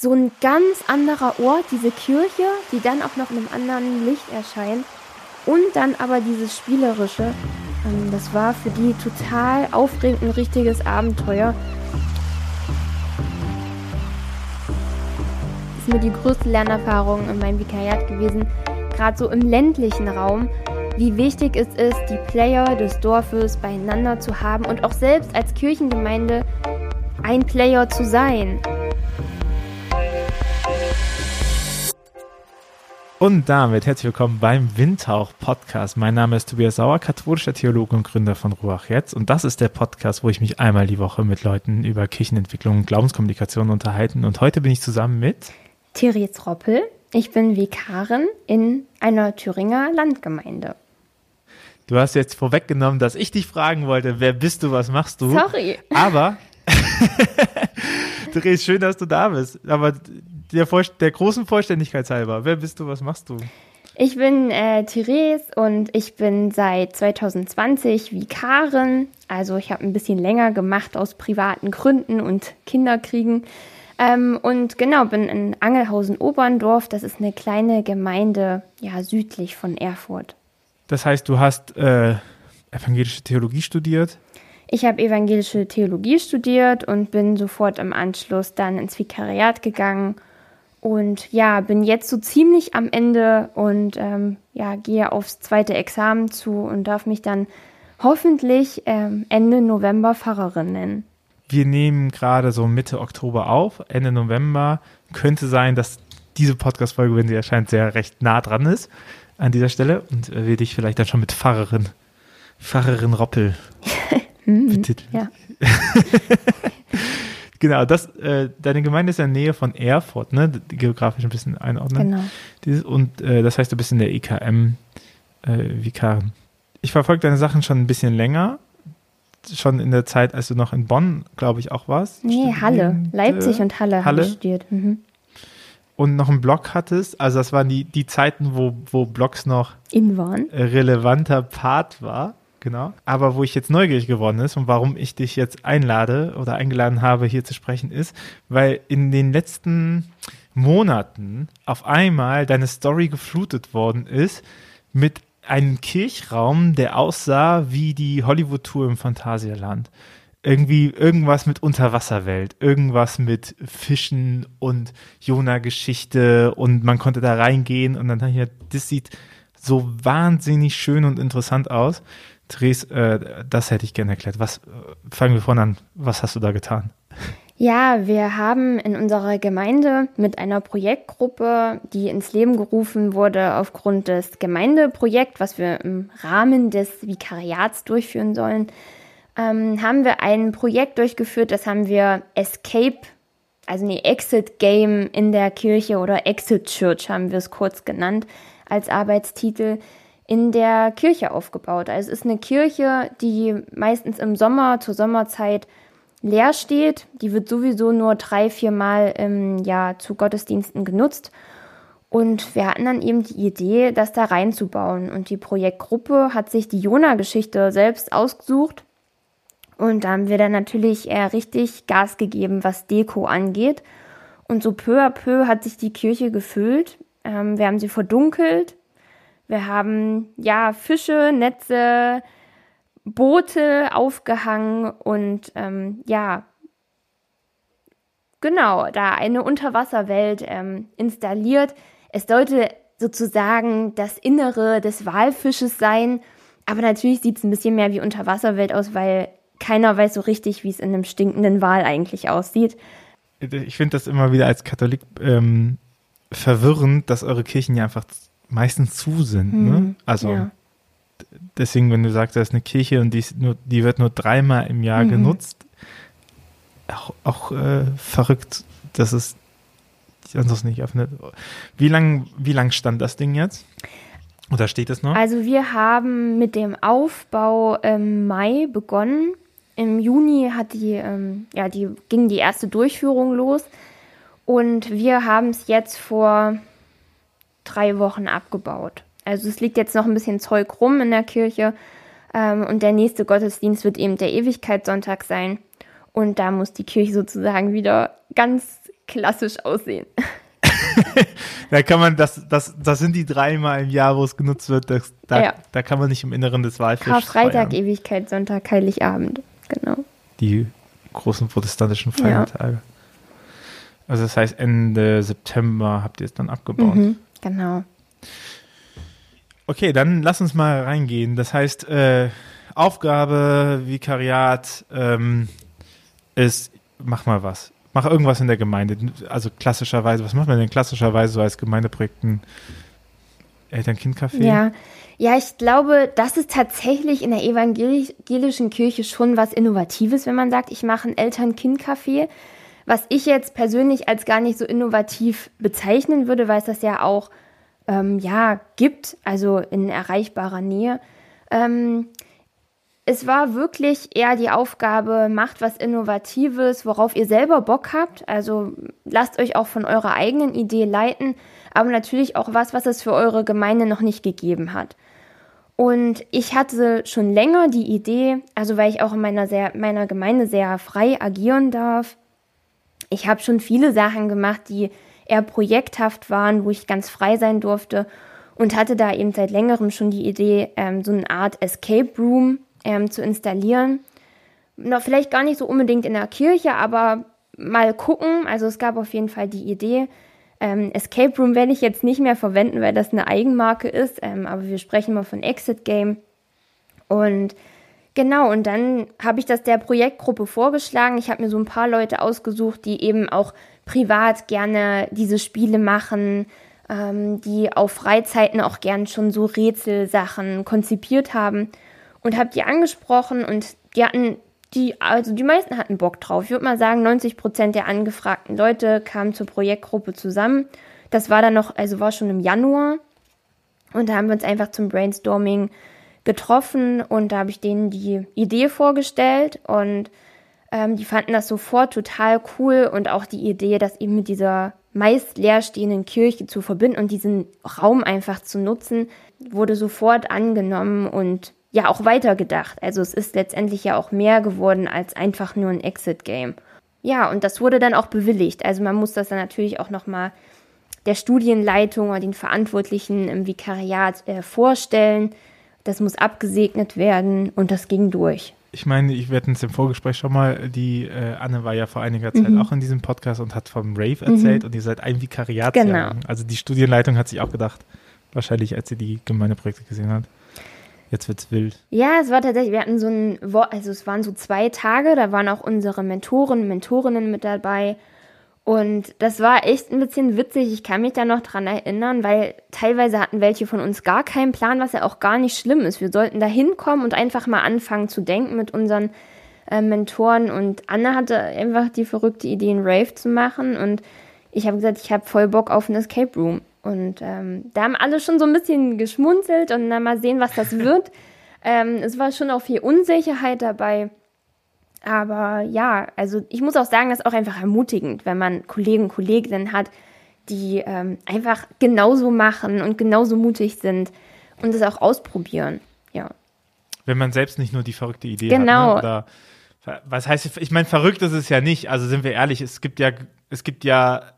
so ein ganz anderer Ort, diese Kirche, die dann auch noch in einem anderen Licht erscheint. Und dann aber dieses Spielerische. Ähm, das war für die total aufregend, ein richtiges Abenteuer. Das ist mir die größte Lernerfahrung in meinem Vikariat gewesen, gerade so im ländlichen Raum, wie wichtig es ist, die Player des Dorfes beieinander zu haben und auch selbst als Kirchengemeinde ein Player zu sein. Und damit herzlich willkommen beim Windhauch Podcast. Mein Name ist Tobias Sauer, katholischer Theologe und Gründer von Ruach Jetzt. Und das ist der Podcast, wo ich mich einmal die Woche mit Leuten über Kirchenentwicklung und Glaubenskommunikation unterhalten. Und heute bin ich zusammen mit Therese Roppel. Ich bin Vikarin in einer Thüringer Landgemeinde. Du hast jetzt vorweggenommen, dass ich dich fragen wollte, wer bist du, was machst du? Sorry. Aber, Therese, schön, dass du da bist. Aber der, der großen Vollständigkeit halber, wer bist du, was machst du? Ich bin äh, Therese und ich bin seit 2020 Vikarin. Also ich habe ein bisschen länger gemacht aus privaten Gründen und Kinderkriegen. Ähm, und genau, bin in Angelhausen-Oberndorf. Das ist eine kleine Gemeinde ja, südlich von Erfurt. Das heißt, du hast äh, evangelische Theologie studiert? Ich habe evangelische Theologie studiert und bin sofort im Anschluss dann ins Vikariat gegangen und ja, bin jetzt so ziemlich am Ende und ähm, ja, gehe aufs zweite Examen zu und darf mich dann hoffentlich ähm, Ende November Pfarrerin nennen. Wir nehmen gerade so Mitte Oktober auf. Ende November könnte sein, dass diese Podcast-Folge, wenn sie erscheint, sehr recht nah dran ist an dieser Stelle und äh, wir dich vielleicht dann schon mit Pfarrerin, Pfarrerin Roppel betiteln. Ja. Genau, das, äh, deine Gemeinde ist in der Nähe von Erfurt, ne? Geografisch ein bisschen einordnen. Genau. Dieses, und äh, das heißt, du bist in der EKM äh, Vikarin. Ich verfolge deine Sachen schon ein bisschen länger. Schon in der Zeit, als du noch in Bonn, glaube ich, auch warst. Nee, Halle. Leipzig und Halle, Halle? habe ich studiert. Mhm. Und noch einen Blog hattest. Also das waren die, die Zeiten, wo, wo Blogs noch In waren. relevanter Part war. Genau. Aber wo ich jetzt neugierig geworden ist und warum ich dich jetzt einlade oder eingeladen habe, hier zu sprechen, ist, weil in den letzten Monaten auf einmal deine Story geflutet worden ist mit einem Kirchraum, der aussah wie die Hollywood-Tour im Phantasialand. Irgendwie irgendwas mit Unterwasserwelt, irgendwas mit Fischen und Jona-Geschichte und man konnte da reingehen und dann hier, das sieht so wahnsinnig schön und interessant aus. Therese, äh, das hätte ich gerne erklärt. Was, fangen wir vorne an. Was hast du da getan? Ja, wir haben in unserer Gemeinde mit einer Projektgruppe, die ins Leben gerufen wurde aufgrund des Gemeindeprojekts, was wir im Rahmen des Vikariats durchführen sollen, ähm, haben wir ein Projekt durchgeführt, das haben wir Escape, also eine Exit Game in der Kirche oder Exit Church haben wir es kurz genannt als Arbeitstitel in der Kirche aufgebaut. Also es ist eine Kirche, die meistens im Sommer zur Sommerzeit leer steht. Die wird sowieso nur drei, vier Mal im Jahr zu Gottesdiensten genutzt. Und wir hatten dann eben die Idee, das da reinzubauen. Und die Projektgruppe hat sich die Jona-Geschichte selbst ausgesucht. Und da haben wir dann natürlich eher richtig Gas gegeben, was Deko angeht. Und so peu à peu hat sich die Kirche gefüllt. Ähm, wir haben sie verdunkelt. Wir haben ja Fische, Netze, Boote aufgehangen und ähm, ja, genau, da eine Unterwasserwelt ähm, installiert. Es sollte sozusagen das Innere des Walfisches sein, aber natürlich sieht es ein bisschen mehr wie Unterwasserwelt aus, weil keiner weiß so richtig, wie es in einem stinkenden Wal eigentlich aussieht. Ich finde das immer wieder als Katholik ähm, verwirrend, dass eure Kirchen ja einfach meistens zu sind. Hm, ne? Also ja. deswegen, wenn du sagst, da ist eine Kirche und die, nur, die wird nur dreimal im Jahr Mhm. genutzt, auch, auch äh, verrückt, dass es ansonsten nicht öffnet. Wie lang, wie lang stand das Ding jetzt? Oder steht es noch? Also wir haben mit dem Aufbau im Mai begonnen. Im Juni hat die, ähm, ja, die ging die erste Durchführung los und wir haben es jetzt vor drei Wochen abgebaut. Also es liegt jetzt noch ein bisschen Zeug rum in der Kirche ähm, und der nächste Gottesdienst wird eben der Ewigkeitssonntag sein und da muss die Kirche sozusagen wieder ganz klassisch aussehen. da kann man, das, das, das sind die dreimal im Jahr, wo es genutzt wird. Das, da, ja. da kann man nicht im Inneren des Walfischs Karfreitag, feiern. Ewigkeit, Sonntag, Heiligabend. Genau. Die großen protestantischen Feiertage. Ja. Also das heißt, Ende September habt ihr es dann abgebaut. Mhm, genau. Okay, dann lass uns mal reingehen. Das heißt, äh, Aufgabe, Vikariat ähm, ist, mach mal was. Mach irgendwas in der Gemeinde. Also klassischerweise, was macht man denn klassischerweise so als Gemeindeprojekten? Eltern-Kind-Café? Ja. ja, ich glaube, das ist tatsächlich in der evangelischen Kirche schon was Innovatives, wenn man sagt, ich mache ein Eltern-Kind-Café. Was ich jetzt persönlich als gar nicht so innovativ bezeichnen würde, weil es das ja auch ähm, ja, gibt, also in erreichbarer Nähe. Ähm, es war wirklich eher die Aufgabe, macht was Innovatives, worauf ihr selber Bock habt. Also lasst euch auch von eurer eigenen Idee leiten, aber natürlich auch was, was es für eure Gemeinde noch nicht gegeben hat. Und ich hatte schon länger die Idee, also weil ich auch in meiner, sehr, meiner Gemeinde sehr frei agieren darf. Ich habe schon viele Sachen gemacht, die eher projekthaft waren, wo ich ganz frei sein durfte und hatte da eben seit längerem schon die Idee, ähm, so eine Art Escape Room ähm, zu installieren. Noch vielleicht gar nicht so unbedingt in der Kirche, aber mal gucken. Also es gab auf jeden Fall die Idee. Ähm, Escape Room werde ich jetzt nicht mehr verwenden, weil das eine Eigenmarke ist, ähm, aber wir sprechen mal von Exit Game. Und genau, und dann habe ich das der Projektgruppe vorgeschlagen. Ich habe mir so ein paar Leute ausgesucht, die eben auch privat gerne diese Spiele machen, ähm, die auf Freizeiten auch gern schon so Rätselsachen konzipiert haben und habe die angesprochen und die hatten die, also die meisten hatten Bock drauf. Ich würde mal sagen, 90 Prozent der angefragten Leute kamen zur Projektgruppe zusammen. Das war dann noch, also war schon im Januar. Und da haben wir uns einfach zum Brainstorming getroffen und da habe ich denen die Idee vorgestellt und ähm, die fanden das sofort total cool und auch die Idee, das eben mit dieser meist leerstehenden Kirche zu verbinden und diesen Raum einfach zu nutzen, wurde sofort angenommen und ja auch weitergedacht. Also es ist letztendlich ja auch mehr geworden als einfach nur ein Exit-Game. Ja, und das wurde dann auch bewilligt. Also man muss das dann natürlich auch nochmal der Studienleitung oder den Verantwortlichen im Vikariat äh, vorstellen. Das muss abgesegnet werden und das ging durch. Ich meine, ich werde uns im Vorgespräch schon mal, die äh, Anne war ja vor einiger Zeit mhm. auch in diesem Podcast und hat vom Rave erzählt mhm. und ihr seid ein Vikariat. Genau. Also die Studienleitung hat sich auch gedacht, wahrscheinlich als sie die Gemeindeprojekte gesehen hat. Jetzt wird's wild. Ja, es war tatsächlich, wir hatten so ein, also es waren so zwei Tage, da waren auch unsere Mentoren, Mentorinnen mit dabei. Und das war echt ein bisschen witzig. Ich kann mich da noch dran erinnern, weil teilweise hatten welche von uns gar keinen Plan, was ja auch gar nicht schlimm ist. Wir sollten da hinkommen und einfach mal anfangen zu denken mit unseren äh, Mentoren. Und Anna hatte einfach die verrückte Idee, einen Rave zu machen. Und ich habe gesagt, ich habe voll Bock auf ein Escape Room. Und ähm, da haben alle schon so ein bisschen geschmunzelt und dann mal sehen, was das wird. ähm, es war schon auch viel Unsicherheit dabei. Aber ja, also ich muss auch sagen, das ist auch einfach ermutigend, wenn man Kollegen und Kolleginnen hat, die ähm, einfach genauso machen und genauso mutig sind und es auch ausprobieren. Ja. Wenn man selbst nicht nur die verrückte Idee genau. hat. Genau. Ne? was heißt, ich meine, verrückt ist es ja nicht. Also sind wir ehrlich, es gibt ja, es gibt ja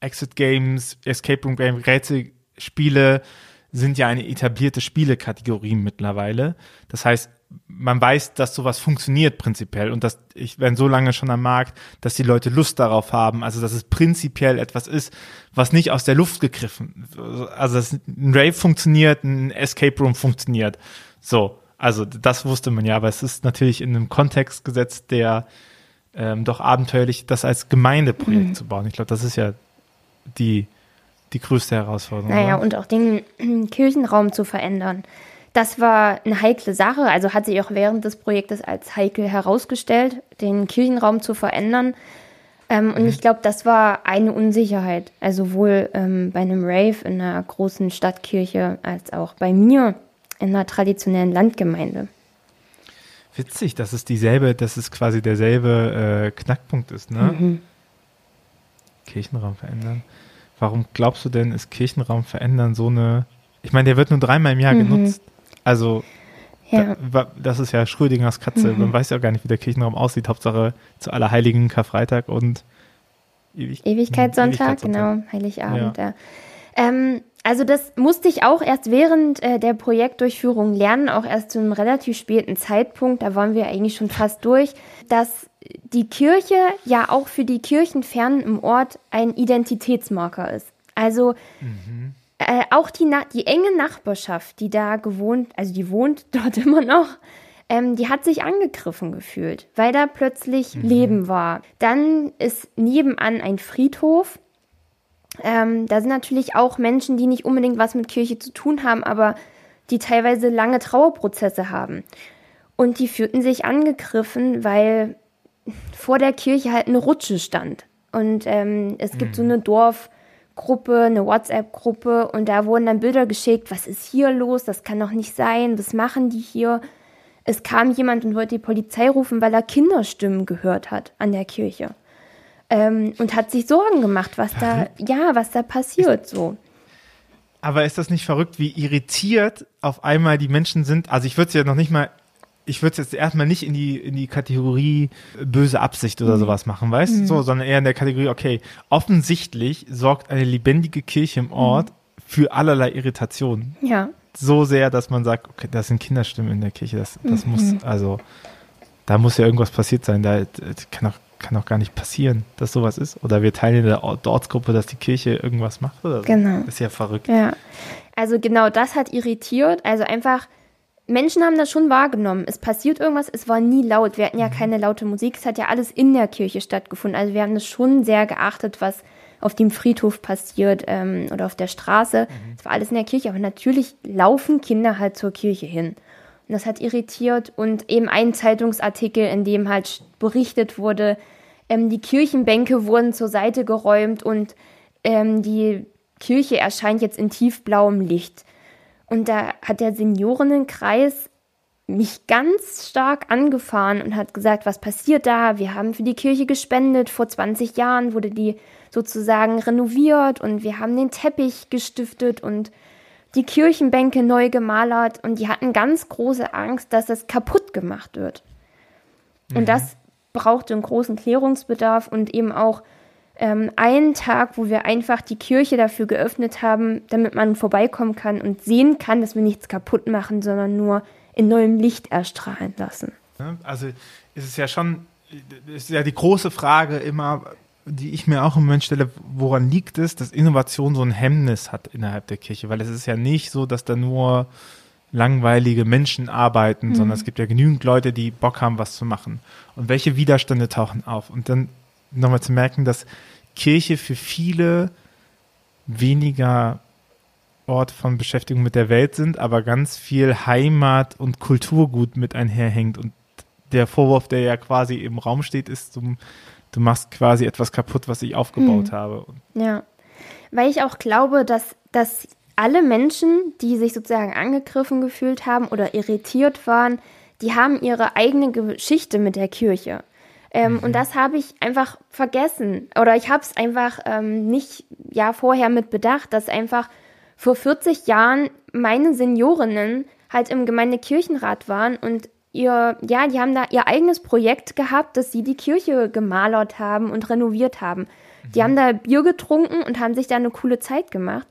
Exit Games, Escape Room Game, Rätselspiele sind ja eine etablierte Spielekategorie mittlerweile. Das heißt, man weiß, dass sowas funktioniert prinzipiell und dass ich bin so lange schon am Markt, dass die Leute Lust darauf haben, also dass es prinzipiell etwas ist, was nicht aus der Luft gegriffen, also dass ein Rave funktioniert, ein Escape Room funktioniert. So, also das wusste man ja, aber es ist natürlich in einem Kontext gesetzt, der ähm, doch abenteuerlich, das als Gemeindeprojekt mhm. zu bauen. Ich glaube, das ist ja die, die größte Herausforderung. Naja, oder? und auch den Kirchenraum zu verändern. Das war eine heikle Sache, also hat sich auch während des Projektes als heikel herausgestellt, den Kirchenraum zu verändern. Ähm, und mhm. ich glaube, das war eine Unsicherheit, also sowohl ähm, bei einem Rave in einer großen Stadtkirche als auch bei mir in einer traditionellen Landgemeinde. Witzig, dass es dieselbe, dass es quasi derselbe äh, Knackpunkt ist, ne? Mhm. Kirchenraum verändern. Warum glaubst du denn, ist Kirchenraum verändern so eine. Ich meine, der wird nur dreimal im Jahr mhm. genutzt. Also, ja. da, das ist ja Schrödingers Katze. Mhm. Man weiß ja gar nicht, wie der Kirchenraum aussieht. Hauptsache zu Allerheiligen, Karfreitag und Ewig Ewigkeitssonntag, genau, Heiligabend, ja. ja. Ähm, also das musste ich auch erst während äh, der Projektdurchführung lernen, auch erst zu einem relativ späten Zeitpunkt, da waren wir eigentlich schon fast durch, dass die Kirche ja auch für die Kirchenfernen im Ort ein Identitätsmarker ist. Also mhm. Äh, auch die, die enge Nachbarschaft, die da gewohnt, also die wohnt dort immer noch, ähm, die hat sich angegriffen gefühlt, weil da plötzlich mhm. Leben war. Dann ist nebenan ein Friedhof. Ähm, da sind natürlich auch Menschen, die nicht unbedingt was mit Kirche zu tun haben, aber die teilweise lange Trauerprozesse haben. Und die fühlten sich angegriffen, weil vor der Kirche halt eine Rutsche stand. Und ähm, es gibt mhm. so eine Dorfgruppe, eine WhatsApp-Gruppe und da wurden dann Bilder geschickt, was ist hier los, das kann doch nicht sein, was machen die hier? Es kam jemand und wollte die Polizei rufen, weil er Kinderstimmen gehört hat an der Kirche. Ähm, und hat sich Sorgen gemacht, was da, ja, was da passiert, so. Aber ist das nicht verrückt, wie irritiert auf einmal die Menschen sind? Also ich würde es ja noch nicht mal, ich würde es jetzt erstmal nicht in die, in die Kategorie böse Absicht oder mhm. sowas machen, weißt du? Mhm. So, sondern eher in der Kategorie, okay, offensichtlich sorgt eine lebendige Kirche im Ort mhm. für allerlei Irritationen. Ja so sehr, dass man sagt, okay, das sind Kinderstimmen in der Kirche. Das, das mhm. muss, also, da muss ja irgendwas passiert sein. Da kann auch, kann auch gar nicht passieren, dass sowas ist. Oder wir teilen in der Ortsgruppe, dass die Kirche irgendwas macht oder so. Genau. Das ist ja verrückt. Ja. Also genau das hat irritiert. Also einfach, Menschen haben das schon wahrgenommen. Es passiert irgendwas, es war nie laut. Wir hatten ja mhm. keine laute Musik. Es hat ja alles in der Kirche stattgefunden. Also wir haben das schon sehr geachtet, was auf dem Friedhof passiert ähm, oder auf der Straße. Mhm. Es war alles in der Kirche, aber natürlich laufen Kinder halt zur Kirche hin. Und das hat irritiert und eben ein Zeitungsartikel, in dem halt berichtet wurde, ähm, die Kirchenbänke wurden zur Seite geräumt und ähm, die Kirche erscheint jetzt in tiefblauem Licht. Und da hat der Seniorenkreis mich ganz stark angefahren und hat gesagt, was passiert da? Wir haben für die Kirche gespendet. Vor 20 Jahren wurde die sozusagen renoviert und wir haben den Teppich gestiftet und die Kirchenbänke neu gemalert und die hatten ganz große Angst, dass es kaputt gemacht wird. Mhm. Und das brauchte einen großen Klärungsbedarf und eben auch ähm, einen Tag, wo wir einfach die Kirche dafür geöffnet haben, damit man vorbeikommen kann und sehen kann, dass wir nichts kaputt machen, sondern nur in neuem Licht erstrahlen lassen. Also ist es ja schon, ist ja die große Frage immer, die ich mir auch im Moment stelle, woran liegt es, dass Innovation so ein Hemmnis hat innerhalb der Kirche? Weil es ist ja nicht so, dass da nur langweilige Menschen arbeiten, mhm. sondern es gibt ja genügend Leute, die Bock haben, was zu machen. Und welche Widerstände tauchen auf? Und dann nochmal zu merken, dass Kirche für viele weniger Ort von Beschäftigung mit der Welt sind, aber ganz viel Heimat und Kulturgut mit einherhängt. Und der Vorwurf, der ja quasi im Raum steht, ist zum du machst quasi etwas kaputt, was ich aufgebaut hm. habe. Ja, weil ich auch glaube, dass, dass alle Menschen, die sich sozusagen angegriffen gefühlt haben oder irritiert waren, die haben ihre eigene Geschichte mit der Kirche. Ähm, mhm. Und das habe ich einfach vergessen. Oder ich habe es einfach ähm, nicht ja vorher mit bedacht, dass einfach vor 40 Jahren meine Seniorinnen halt im Gemeindekirchenrat waren und ihr, ja, die haben da ihr eigenes Projekt gehabt, dass sie die Kirche gemalert haben und renoviert haben. Die mhm. haben da Bier getrunken und haben sich da eine coole Zeit gemacht.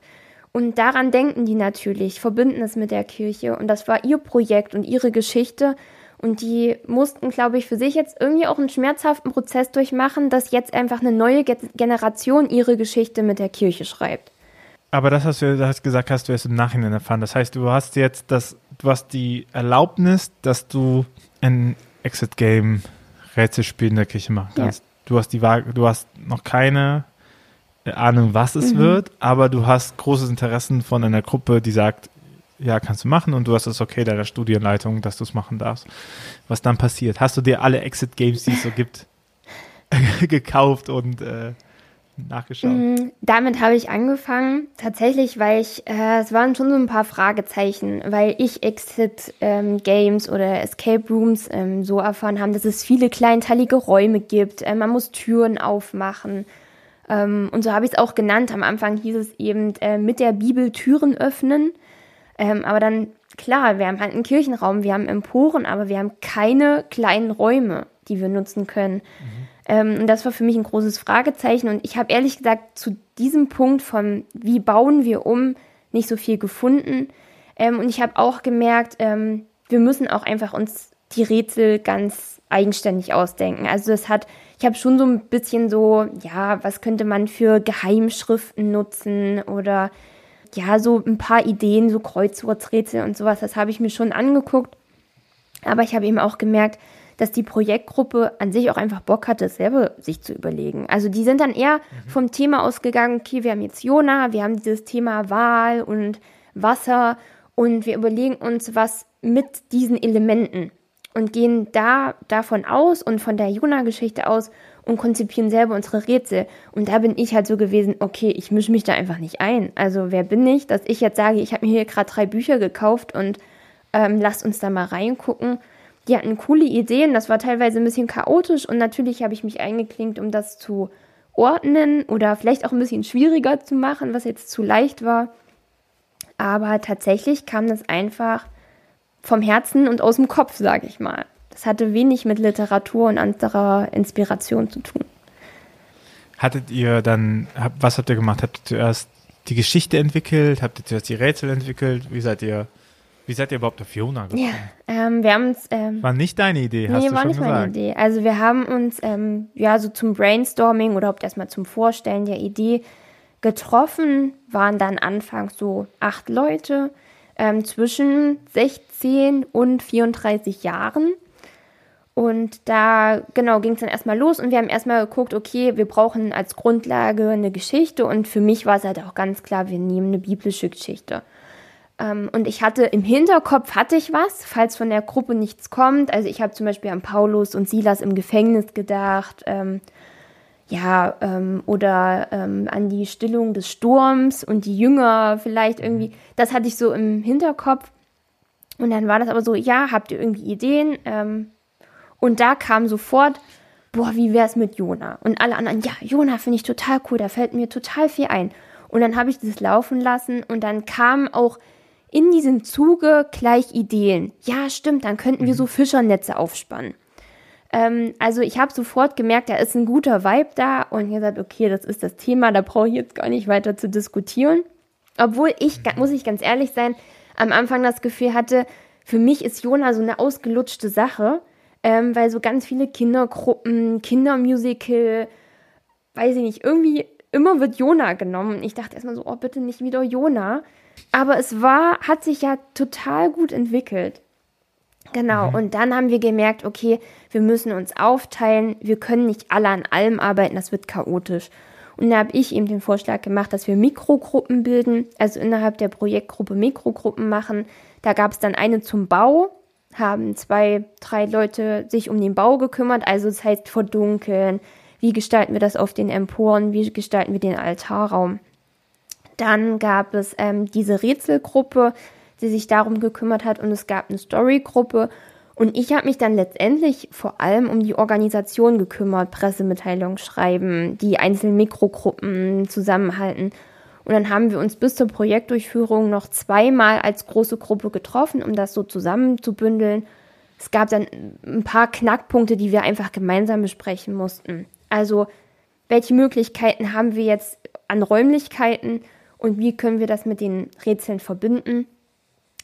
Und daran denken die natürlich, verbinden es mit der Kirche. Und das war ihr Projekt und ihre Geschichte. Und die mussten, glaube ich, für sich jetzt irgendwie auch einen schmerzhaften Prozess durchmachen, dass jetzt einfach eine neue Generation ihre Geschichte mit der Kirche schreibt. Aber das hast du, hast gesagt, hast du erst im Nachhinein erfahren. Das heißt, du hast jetzt das, du hast die Erlaubnis, dass du ein Exit-Game Rätselspiel in der Kirche machen kannst. Ja. Du hast die Waage, du hast noch keine Ahnung, was es mhm. wird, aber du hast großes Interesse von einer Gruppe, die sagt, ja, kannst du machen und du hast das okay deiner Studienleitung, dass du es machen darfst. Was dann passiert? Hast du dir alle Exit-Games, die es so gibt, gekauft und äh, nachgeschaut? Mm, damit habe ich angefangen. Tatsächlich, weil ich, äh, es waren schon so ein paar Fragezeichen, weil ich Exit-Games ähm, oder Escape Rooms ähm, so erfahren habe, dass es viele kleinteilige Räume gibt. Äh, man muss Türen aufmachen. Ähm, und so habe ich es auch genannt. Am Anfang hieß es eben äh, mit der Bibel Türen öffnen. Ähm, aber dann, klar, wir haben halt einen Kirchenraum, wir haben Emporen, aber wir haben keine kleinen Räume, die wir nutzen können. Mhm. Ähm, und das war für mich ein großes Fragezeichen. Und ich habe ehrlich gesagt zu diesem Punkt von, wie bauen wir um, nicht so viel gefunden. Ähm, und ich habe auch gemerkt, ähm, wir müssen auch einfach uns die Rätsel ganz eigenständig ausdenken. Also das hat, ich habe schon so ein bisschen so, ja, was könnte man für Geheimschriften nutzen oder ja, so ein paar Ideen, so Kreuzworträtsel und sowas, das habe ich mir schon angeguckt. Aber ich habe eben auch gemerkt, dass die Projektgruppe an sich auch einfach Bock hatte, selber sich zu überlegen. Also die sind dann eher mhm. vom Thema ausgegangen, okay, wir haben jetzt Jona, wir haben dieses Thema Wahl und Wasser und wir überlegen uns was mit diesen Elementen und gehen da davon aus und von der Jona-Geschichte aus und konzipieren selber unsere Rätsel. Und da bin ich halt so gewesen, okay, ich mische mich da einfach nicht ein. Also wer bin ich, dass ich jetzt sage, ich habe mir hier gerade drei Bücher gekauft und ähm, lasst uns da mal reingucken. Die hatten coole Ideen, das war teilweise ein bisschen chaotisch und natürlich habe ich mich eingeklinkt, um das zu ordnen oder vielleicht auch ein bisschen schwieriger zu machen, was jetzt zu leicht war. Aber tatsächlich kam das einfach vom Herzen und aus dem Kopf, sage ich mal. Das hatte wenig mit Literatur und anderer Inspiration zu tun. Hattet ihr dann, was habt ihr gemacht? Habt ihr zuerst die Geschichte entwickelt? Habt ihr zuerst die Rätsel entwickelt? Wie seid ihr, wie seid ihr überhaupt auf Fiona gekommen? Ja, ähm, wir haben uns. Ähm, war nicht deine Idee, hast nee, du war schon nicht gesagt. meine Idee. Also wir haben uns ähm, ja so zum Brainstorming oder überhaupt erstmal zum Vorstellen der Idee getroffen, waren dann anfangs so acht Leute ähm, zwischen 16 und 34 Jahren. Und da, genau, ging es dann erstmal los und wir haben erstmal geguckt, okay, wir brauchen als Grundlage eine Geschichte und für mich war es halt auch ganz klar, wir nehmen eine biblische Geschichte. Ähm, und ich hatte im Hinterkopf, hatte ich was, falls von der Gruppe nichts kommt. Also ich habe zum Beispiel an Paulus und Silas im Gefängnis gedacht, ähm, ja, ähm, oder ähm, an die Stillung des Sturms und die Jünger vielleicht irgendwie. Das hatte ich so im Hinterkopf. Und dann war das aber so, ja, habt ihr irgendwie Ideen? Ähm, und da kam sofort, boah, wie wäre es mit Jona? Und alle anderen, ja, Jona finde ich total cool, da fällt mir total viel ein. Und dann habe ich das laufen lassen und dann kamen auch in diesem Zuge gleich Ideen. Ja, stimmt, dann könnten wir so mhm. Fischernetze aufspannen. Ähm, also ich habe sofort gemerkt, da ist ein guter Vibe da und gesagt, okay, das ist das Thema, da brauche ich jetzt gar nicht weiter zu diskutieren. Obwohl ich, muss ich ganz ehrlich sein, am Anfang das Gefühl hatte, für mich ist Jona so eine ausgelutschte Sache ähm, weil so ganz viele Kindergruppen, Kindermusical, weiß ich nicht, irgendwie immer wird Jona genommen. Ich dachte erstmal so, oh, bitte nicht wieder Jona. Aber es war, hat sich ja total gut entwickelt. Genau, mhm. und dann haben wir gemerkt, okay, wir müssen uns aufteilen, wir können nicht alle an allem arbeiten, das wird chaotisch. Und da habe ich eben den Vorschlag gemacht, dass wir Mikrogruppen bilden, also innerhalb der Projektgruppe Mikrogruppen machen. Da gab es dann eine zum Bau, haben zwei, drei Leute sich um den Bau gekümmert. Also das heißt verdunkeln, wie gestalten wir das auf den Emporen, wie gestalten wir den Altarraum. Dann gab es ähm, diese Rätselgruppe, die sich darum gekümmert hat und es gab eine Storygruppe. Und ich habe mich dann letztendlich vor allem um die Organisation gekümmert, Pressemitteilungen schreiben, die einzelnen Mikrogruppen zusammenhalten und dann haben wir uns bis zur Projektdurchführung noch zweimal als große Gruppe getroffen, um das so zusammenzubündeln. Es gab dann ein paar Knackpunkte, die wir einfach gemeinsam besprechen mussten. Also, welche Möglichkeiten haben wir jetzt an Räumlichkeiten und wie können wir das mit den Rätseln verbinden?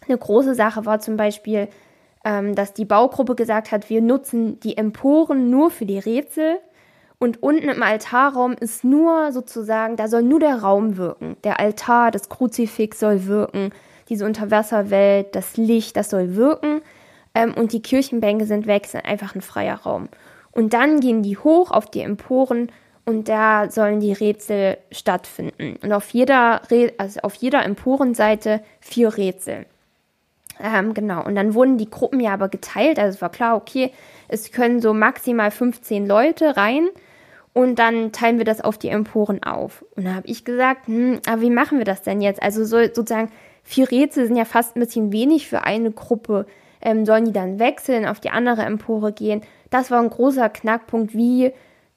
Eine große Sache war zum Beispiel, ähm, dass die Baugruppe gesagt hat, wir nutzen die Emporen nur für die Rätsel und unten im Altarraum ist nur sozusagen, da soll nur der Raum wirken. Der Altar, das Kruzifix soll wirken, diese Unterwasserwelt, das Licht, das soll wirken. Ähm, und die Kirchenbänke sind weg, sind einfach ein freier Raum. Und dann gehen die hoch auf die Emporen und da sollen die Rätsel stattfinden. Und auf jeder, also auf jeder Emporenseite vier Rätsel. Ähm, genau. Und dann wurden die Gruppen ja aber geteilt. Also es war klar, okay, es können so maximal 15 Leute rein und dann teilen wir das auf die Emporen auf. Und da habe ich gesagt, hm, aber wie machen wir das denn jetzt? Also so, sozusagen vier Rätsel sind ja fast ein bisschen wenig für eine Gruppe. Ähm, sollen die dann wechseln, auf die andere Empore gehen? Das war ein großer Knackpunkt. Wie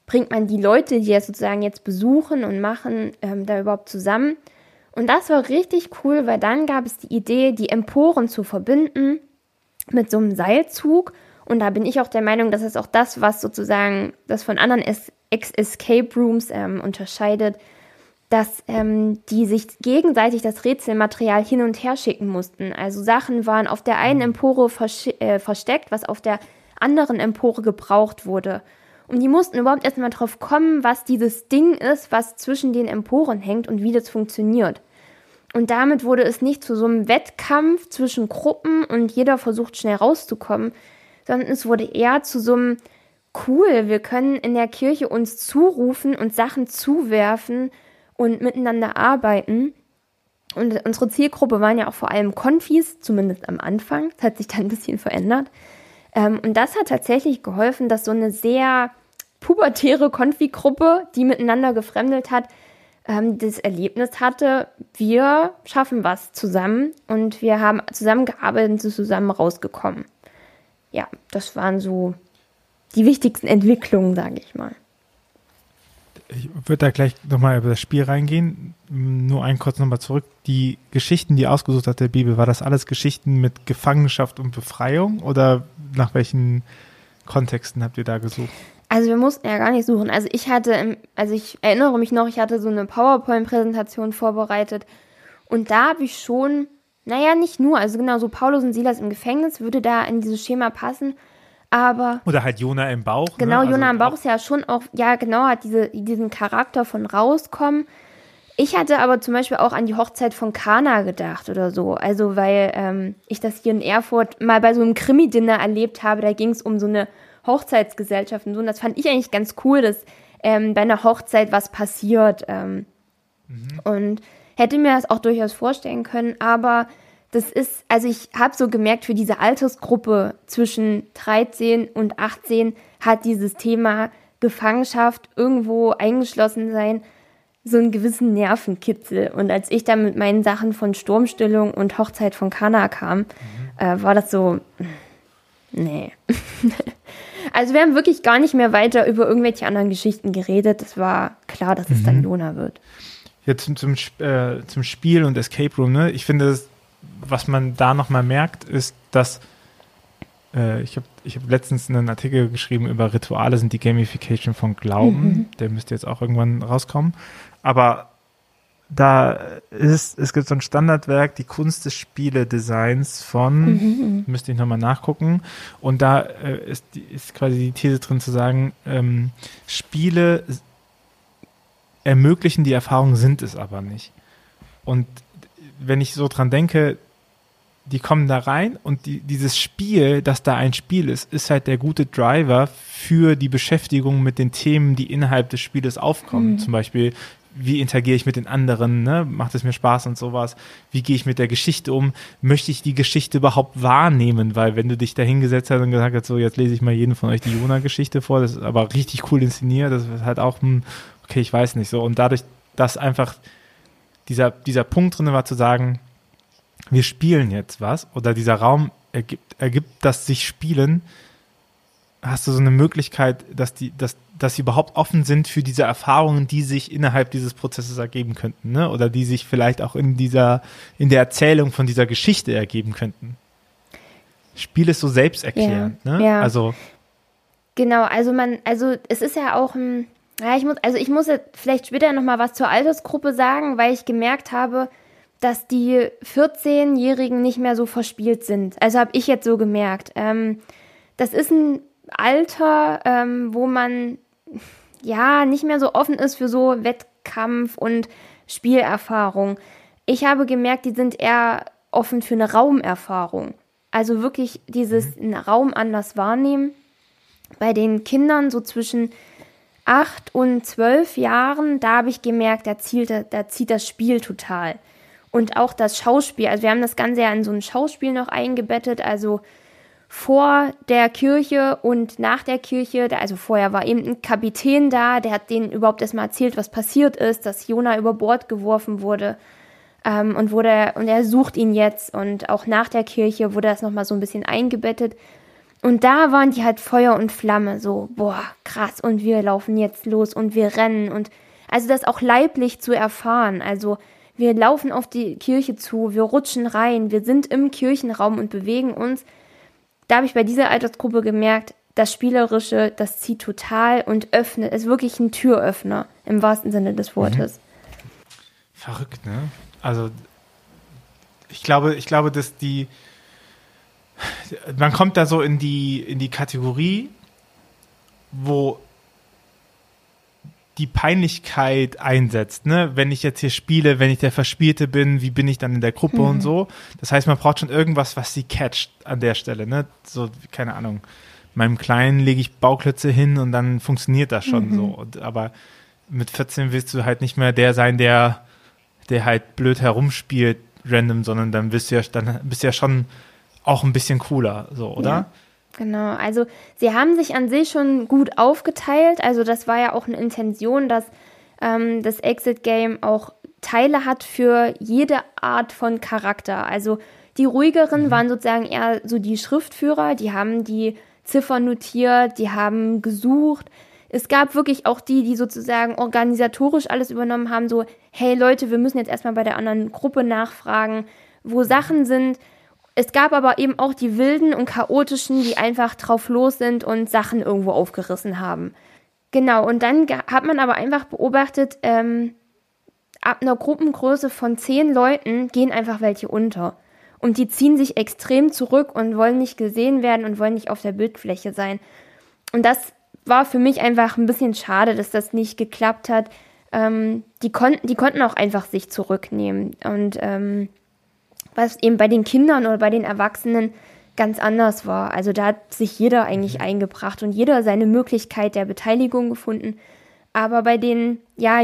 bringt man die Leute, die das sozusagen jetzt besuchen und machen, ähm, da überhaupt zusammen? Und das war richtig cool, weil dann gab es die Idee, die Emporen zu verbinden mit so einem Seilzug Und da bin ich auch der Meinung, dass es auch das, was sozusagen das von anderen Ex-Escape Rooms ähm, unterscheidet, dass ähm, die sich gegenseitig das Rätselmaterial hin und her schicken mussten. Also Sachen waren auf der einen Empore äh, versteckt, was auf der anderen Empore gebraucht wurde. Und die mussten überhaupt erstmal drauf kommen, was dieses Ding ist, was zwischen den Emporen hängt und wie das funktioniert. Und damit wurde es nicht zu so einem Wettkampf zwischen Gruppen und jeder versucht schnell rauszukommen, sondern es wurde eher zu so einem cool, wir können in der Kirche uns zurufen und Sachen zuwerfen und miteinander arbeiten. Und unsere Zielgruppe waren ja auch vor allem Konfis, zumindest am Anfang. Das hat sich dann ein bisschen verändert. Ähm, und das hat tatsächlich geholfen, dass so eine sehr pubertäre Konfi-Gruppe, die miteinander gefremdelt hat, ähm, das Erlebnis hatte, wir schaffen was zusammen und wir haben zusammengearbeitet und sind zusammen rausgekommen. Ja, das waren so die wichtigsten Entwicklungen, sage ich mal. Ich würde da gleich nochmal über das Spiel reingehen. Nur ein kurz nochmal zurück. Die Geschichten, die ausgesucht hat der Bibel, war das alles Geschichten mit Gefangenschaft und Befreiung oder nach welchen Kontexten habt ihr da gesucht? Also wir mussten ja gar nicht suchen. Also ich hatte, also ich erinnere mich noch, ich hatte so eine PowerPoint-Präsentation vorbereitet und da habe ich schon, naja, nicht nur, also genau so Paulus und Silas im Gefängnis würde da in dieses Schema passen, aber... Oder halt Jona im Bauch. Ne? Genau, ne? Jona im Bauch ist ja schon auch, ja genau, hat diese, diesen Charakter von rauskommen. Ich hatte aber zum Beispiel auch an die Hochzeit von Kana gedacht oder so. Also weil ähm, ich das hier in Erfurt mal bei so einem Krimi-Dinner erlebt habe, da ging es um so eine Hochzeitsgesellschaft und so. Und das fand ich eigentlich ganz cool, dass ähm, bei einer Hochzeit was passiert. Ähm, mhm. Und hätte mir das auch durchaus vorstellen können, aber das ist, also ich habe so gemerkt, für diese Altersgruppe zwischen 13 und 18 hat dieses Thema Gefangenschaft, irgendwo eingeschlossen sein, so einen gewissen Nervenkitzel. Und als ich dann mit meinen Sachen von Sturmstillung und Hochzeit von Kana kam, mhm. äh, war das so, nee. Also wir haben wirklich gar nicht mehr weiter über irgendwelche anderen Geschichten geredet. Es war klar, dass es mhm. dann Lona wird. Jetzt zum, zum, äh, zum Spiel und Escape Room. Ne? Ich finde, was man da nochmal merkt, ist, dass äh, ich habe ich hab letztens einen Artikel geschrieben über Rituale sind die Gamification von Glauben. Mhm. Der müsste jetzt auch irgendwann rauskommen. Aber da ist, es gibt so ein Standardwerk, die Kunst des Spieledesigns von, mhm, mhm. müsste ich nochmal nachgucken. Und da äh, ist, ist quasi die These drin zu sagen, ähm, Spiele ermöglichen die Erfahrung, sind es aber nicht. Und wenn ich so dran denke, die kommen da rein und die, dieses Spiel, das da ein Spiel ist, ist halt der gute Driver für die Beschäftigung mit den Themen, die innerhalb des Spieles aufkommen. Mhm. Zum Beispiel, wie interagiere ich mit den anderen, ne? macht es mir Spaß und sowas, wie gehe ich mit der Geschichte um, möchte ich die Geschichte überhaupt wahrnehmen, weil wenn du dich da hingesetzt hast und gesagt hast, so jetzt lese ich mal jeden von euch die Jona-Geschichte vor, das ist aber richtig cool inszeniert, das ist halt auch, hm, okay, ich weiß nicht so und dadurch, dass einfach dieser, dieser Punkt drin war zu sagen, wir spielen jetzt was oder dieser Raum ergibt, ergibt das sich spielen, hast du so eine Möglichkeit, dass die, dass, dass sie überhaupt offen sind für diese Erfahrungen, die sich innerhalb dieses Prozesses ergeben könnten, ne? Oder die sich vielleicht auch in dieser, in der Erzählung von dieser Geschichte ergeben könnten. Spiel ist so selbsterklärend, ja, ne? Ja. Also. Genau, also man, also es ist ja auch ein, ja, ich muss, also ich muss jetzt vielleicht später nochmal was zur Altersgruppe sagen, weil ich gemerkt habe, dass die 14-Jährigen nicht mehr so verspielt sind. Also habe ich jetzt so gemerkt. Ähm, das ist ein Alter, ähm, wo man ja nicht mehr so offen ist für so Wettkampf und Spielerfahrung. Ich habe gemerkt, die sind eher offen für eine Raumerfahrung. Also wirklich dieses mhm. Raum anders wahrnehmen. Bei den Kindern so zwischen acht und zwölf Jahren, da habe ich gemerkt, da, zielt, da zieht das Spiel total. Und auch das Schauspiel. Also wir haben das Ganze ja in so ein Schauspiel noch eingebettet. Also vor der Kirche und nach der Kirche, also vorher war eben ein Kapitän da, der hat denen überhaupt erstmal erzählt, was passiert ist, dass Jona über Bord geworfen wurde ähm, und wurde und er sucht ihn jetzt und auch nach der Kirche wurde das nochmal so ein bisschen eingebettet und da waren die halt Feuer und Flamme, so boah krass und wir laufen jetzt los und wir rennen und also das auch leiblich zu erfahren, also wir laufen auf die Kirche zu, wir rutschen rein, wir sind im Kirchenraum und bewegen uns da habe ich bei dieser Altersgruppe gemerkt, das Spielerische, das zieht total und öffnet, ist wirklich ein Türöffner im wahrsten Sinne des Wortes. Mhm. Verrückt, ne? Also ich glaube, ich glaube, dass die man kommt da so in die in die Kategorie, wo die Peinlichkeit einsetzt, ne? Wenn ich jetzt hier spiele, wenn ich der Verspielte bin, wie bin ich dann in der Gruppe mhm. und so. Das heißt, man braucht schon irgendwas, was sie catcht an der Stelle, ne? So, keine Ahnung. Meinem Kleinen lege ich Bauklötze hin und dann funktioniert das schon mhm. so. Und, aber mit 14 willst du halt nicht mehr der sein, der, der halt blöd herumspielt, random, sondern dann bist du ja, dann bist du ja schon auch ein bisschen cooler, so, oder? Ja. Genau, also sie haben sich an sich schon gut aufgeteilt. Also das war ja auch eine Intention, dass ähm, das Exit Game auch Teile hat für jede Art von Charakter. Also die ruhigeren mhm. waren sozusagen eher so die Schriftführer, die haben die Ziffern notiert, die haben gesucht. Es gab wirklich auch die, die sozusagen organisatorisch alles übernommen haben, so, hey Leute, wir müssen jetzt erstmal bei der anderen Gruppe nachfragen, wo Sachen sind. Es gab aber eben auch die wilden und chaotischen, die einfach drauf los sind und Sachen irgendwo aufgerissen haben. Genau, und dann hat man aber einfach beobachtet, ähm, ab einer Gruppengröße von zehn Leuten gehen einfach welche unter. Und die ziehen sich extrem zurück und wollen nicht gesehen werden und wollen nicht auf der Bildfläche sein. Und das war für mich einfach ein bisschen schade, dass das nicht geklappt hat. Ähm, die, konnten, die konnten auch einfach sich zurücknehmen. Und ähm, was eben bei den Kindern oder bei den Erwachsenen ganz anders war. Also da hat sich jeder eigentlich mhm. eingebracht und jeder seine Möglichkeit der Beteiligung gefunden. Aber bei den ja,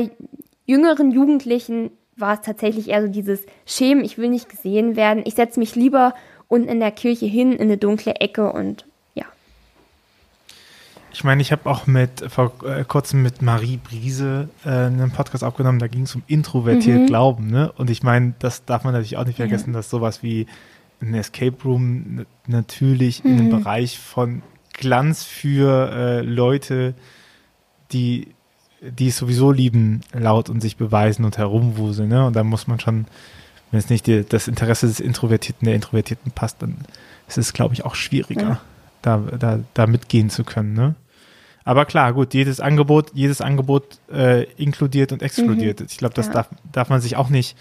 jüngeren Jugendlichen war es tatsächlich eher so dieses Schämen, ich will nicht gesehen werden, ich setze mich lieber unten in der Kirche hin, in eine dunkle Ecke und. Ich meine, ich habe auch mit vor äh, kurzem mit Marie Briese äh, einen Podcast aufgenommen, da ging es um introvertiert mhm. Glauben, ne? Und ich meine, das darf man natürlich auch nicht vergessen, ja. dass sowas wie ein Escape Room natürlich mhm. in einem Bereich von Glanz für äh, Leute, die die es sowieso lieben, laut und sich beweisen und herumwuseln. Ne? Und da muss man schon, wenn es nicht die, das Interesse des Introvertierten, der Introvertierten passt, dann ist es, glaube ich, auch schwieriger, ja. Da, da, da mitgehen zu können. Ne? Aber klar, gut, jedes Angebot, jedes Angebot äh, inkludiert und exkludiert. Mhm. Ich glaube, das ja. darf, darf man sich auch nicht,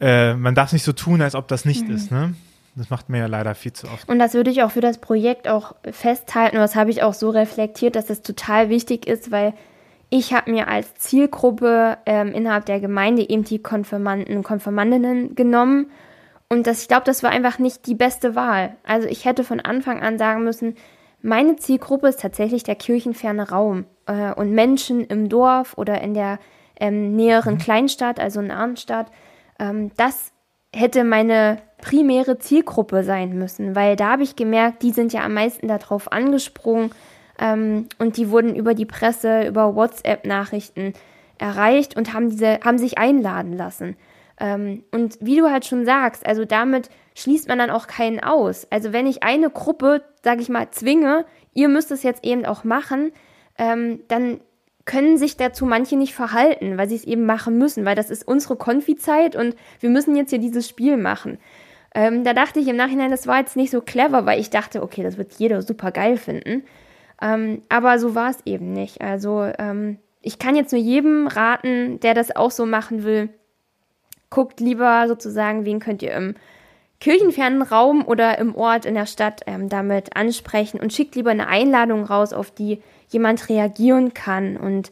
äh, man darf nicht so tun, als ob das nicht mhm. ist. Ne? Das macht mir ja leider viel zu oft. Und das würde ich auch für das Projekt auch festhalten. Und das habe ich auch so reflektiert, dass es total wichtig ist, weil ich habe mir als Zielgruppe ähm, innerhalb der Gemeinde eben die Konfirmanden und Konfirmandinnen genommen. Und das, ich glaube, das war einfach nicht die beste Wahl. Also ich hätte von Anfang an sagen müssen, meine Zielgruppe ist tatsächlich der kirchenferne Raum äh, und Menschen im Dorf oder in der ähm, näheren mhm. Kleinstadt, also in Arnstadt. Ähm, das hätte meine primäre Zielgruppe sein müssen, weil da habe ich gemerkt, die sind ja am meisten darauf angesprungen, ähm, und die wurden über die Presse, über WhatsApp-Nachrichten erreicht und haben, diese, haben sich einladen lassen. Ähm, und wie du halt schon sagst, also damit schließt man dann auch keinen aus. Also wenn ich eine Gruppe, sage ich mal, zwinge, ihr müsst es jetzt eben auch machen, ähm, dann können sich dazu manche nicht verhalten, weil sie es eben machen müssen, weil das ist unsere Konfi-Zeit und wir müssen jetzt hier dieses Spiel machen. Ähm, da dachte ich im Nachhinein, das war jetzt nicht so clever, weil ich dachte, okay, das wird jeder super geil finden. Ähm, aber so war es eben nicht. Also ähm, ich kann jetzt nur jedem raten, der das auch so machen will, guckt lieber sozusagen, wen könnt ihr im kirchenfernen Raum oder im Ort in der Stadt ähm, damit ansprechen und schickt lieber eine Einladung raus, auf die jemand reagieren kann und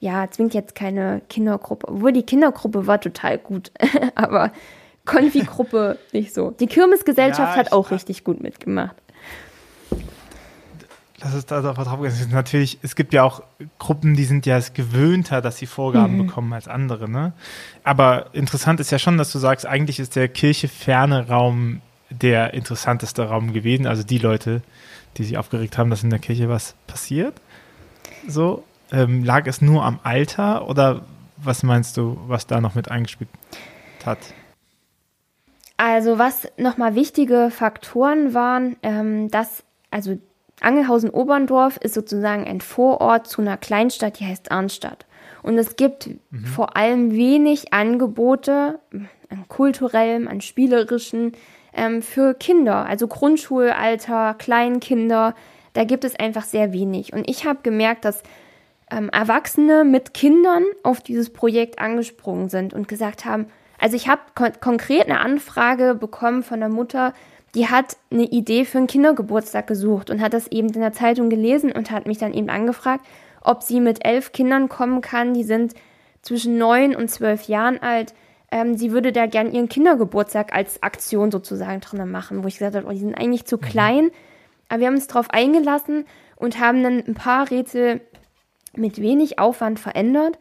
ja, zwingt jetzt keine Kindergruppe. Obwohl die Kindergruppe war total gut, aber Konfi-Gruppe nicht so. Die Kirmesgesellschaft ja, hat auch richtig gut mitgemacht lass es da drauf gehen. Natürlich, es gibt ja auch Gruppen, die sind ja es gewöhnter, dass sie Vorgaben mhm. bekommen als andere, ne? Aber interessant ist ja schon, dass du sagst, eigentlich ist der kircheferne Raum der interessanteste Raum gewesen. Also die Leute, die sich aufgeregt haben, dass in der Kirche was passiert. So, ähm, lag es nur am Alter oder was meinst du, was da noch mit eingespielt hat? Also was nochmal wichtige Faktoren waren, ähm, dass also Angelhausen-Oberndorf ist sozusagen ein Vorort zu einer Kleinstadt, die heißt Arnstadt. Und es gibt mhm. vor allem wenig Angebote an kulturellem, an spielerischen ähm, für Kinder, also Grundschulalter, Kleinkinder. Da gibt es einfach sehr wenig. Und ich habe gemerkt, dass ähm, Erwachsene mit Kindern auf dieses Projekt angesprungen sind und gesagt haben, also ich habe kon konkret eine Anfrage bekommen von der Mutter, die hat eine Idee für einen Kindergeburtstag gesucht und hat das eben in der Zeitung gelesen und hat mich dann eben angefragt, ob sie mit elf Kindern kommen kann, die sind zwischen neun und zwölf Jahren alt. Ähm, sie würde da gern ihren Kindergeburtstag als Aktion sozusagen drinnen machen, wo ich gesagt habe, oh, die sind eigentlich zu mhm. klein. Aber wir haben uns darauf eingelassen und haben dann ein paar Rätsel mit wenig Aufwand verändert.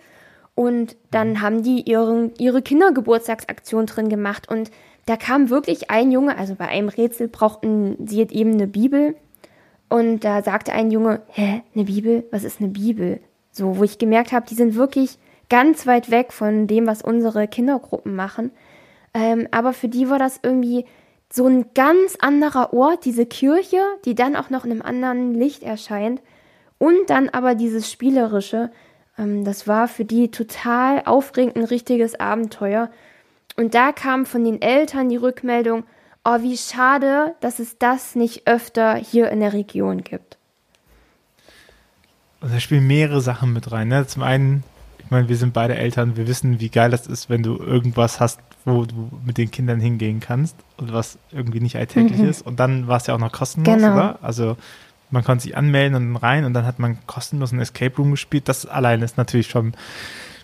Und dann haben die ihren, ihre Kindergeburtstagsaktion drin gemacht. Und da kam wirklich ein Junge, also bei einem Rätsel brauchten sie eben eine Bibel. Und da sagte ein Junge, hä, eine Bibel? Was ist eine Bibel? So, wo ich gemerkt habe, die sind wirklich ganz weit weg von dem, was unsere Kindergruppen machen. Ähm, aber für die war das irgendwie so ein ganz anderer Ort, diese Kirche, die dann auch noch in einem anderen Licht erscheint. Und dann aber dieses Spielerische. Ähm, das war für die total aufregend, ein richtiges Abenteuer. Und da kam von den Eltern die Rückmeldung, oh, wie schade, dass es das nicht öfter hier in der Region gibt. Und da spielen mehrere Sachen mit rein. Ne? Zum einen, ich meine, wir sind beide Eltern, wir wissen, wie geil das ist, wenn du irgendwas hast, wo du mit den Kindern hingehen kannst und was irgendwie nicht alltäglich mhm. ist. Und dann war es ja auch noch kostenlos, genau. oder? Also man konnte sich anmelden und rein und dann hat man kostenlos ein Escape Room gespielt. Das allein ist natürlich schon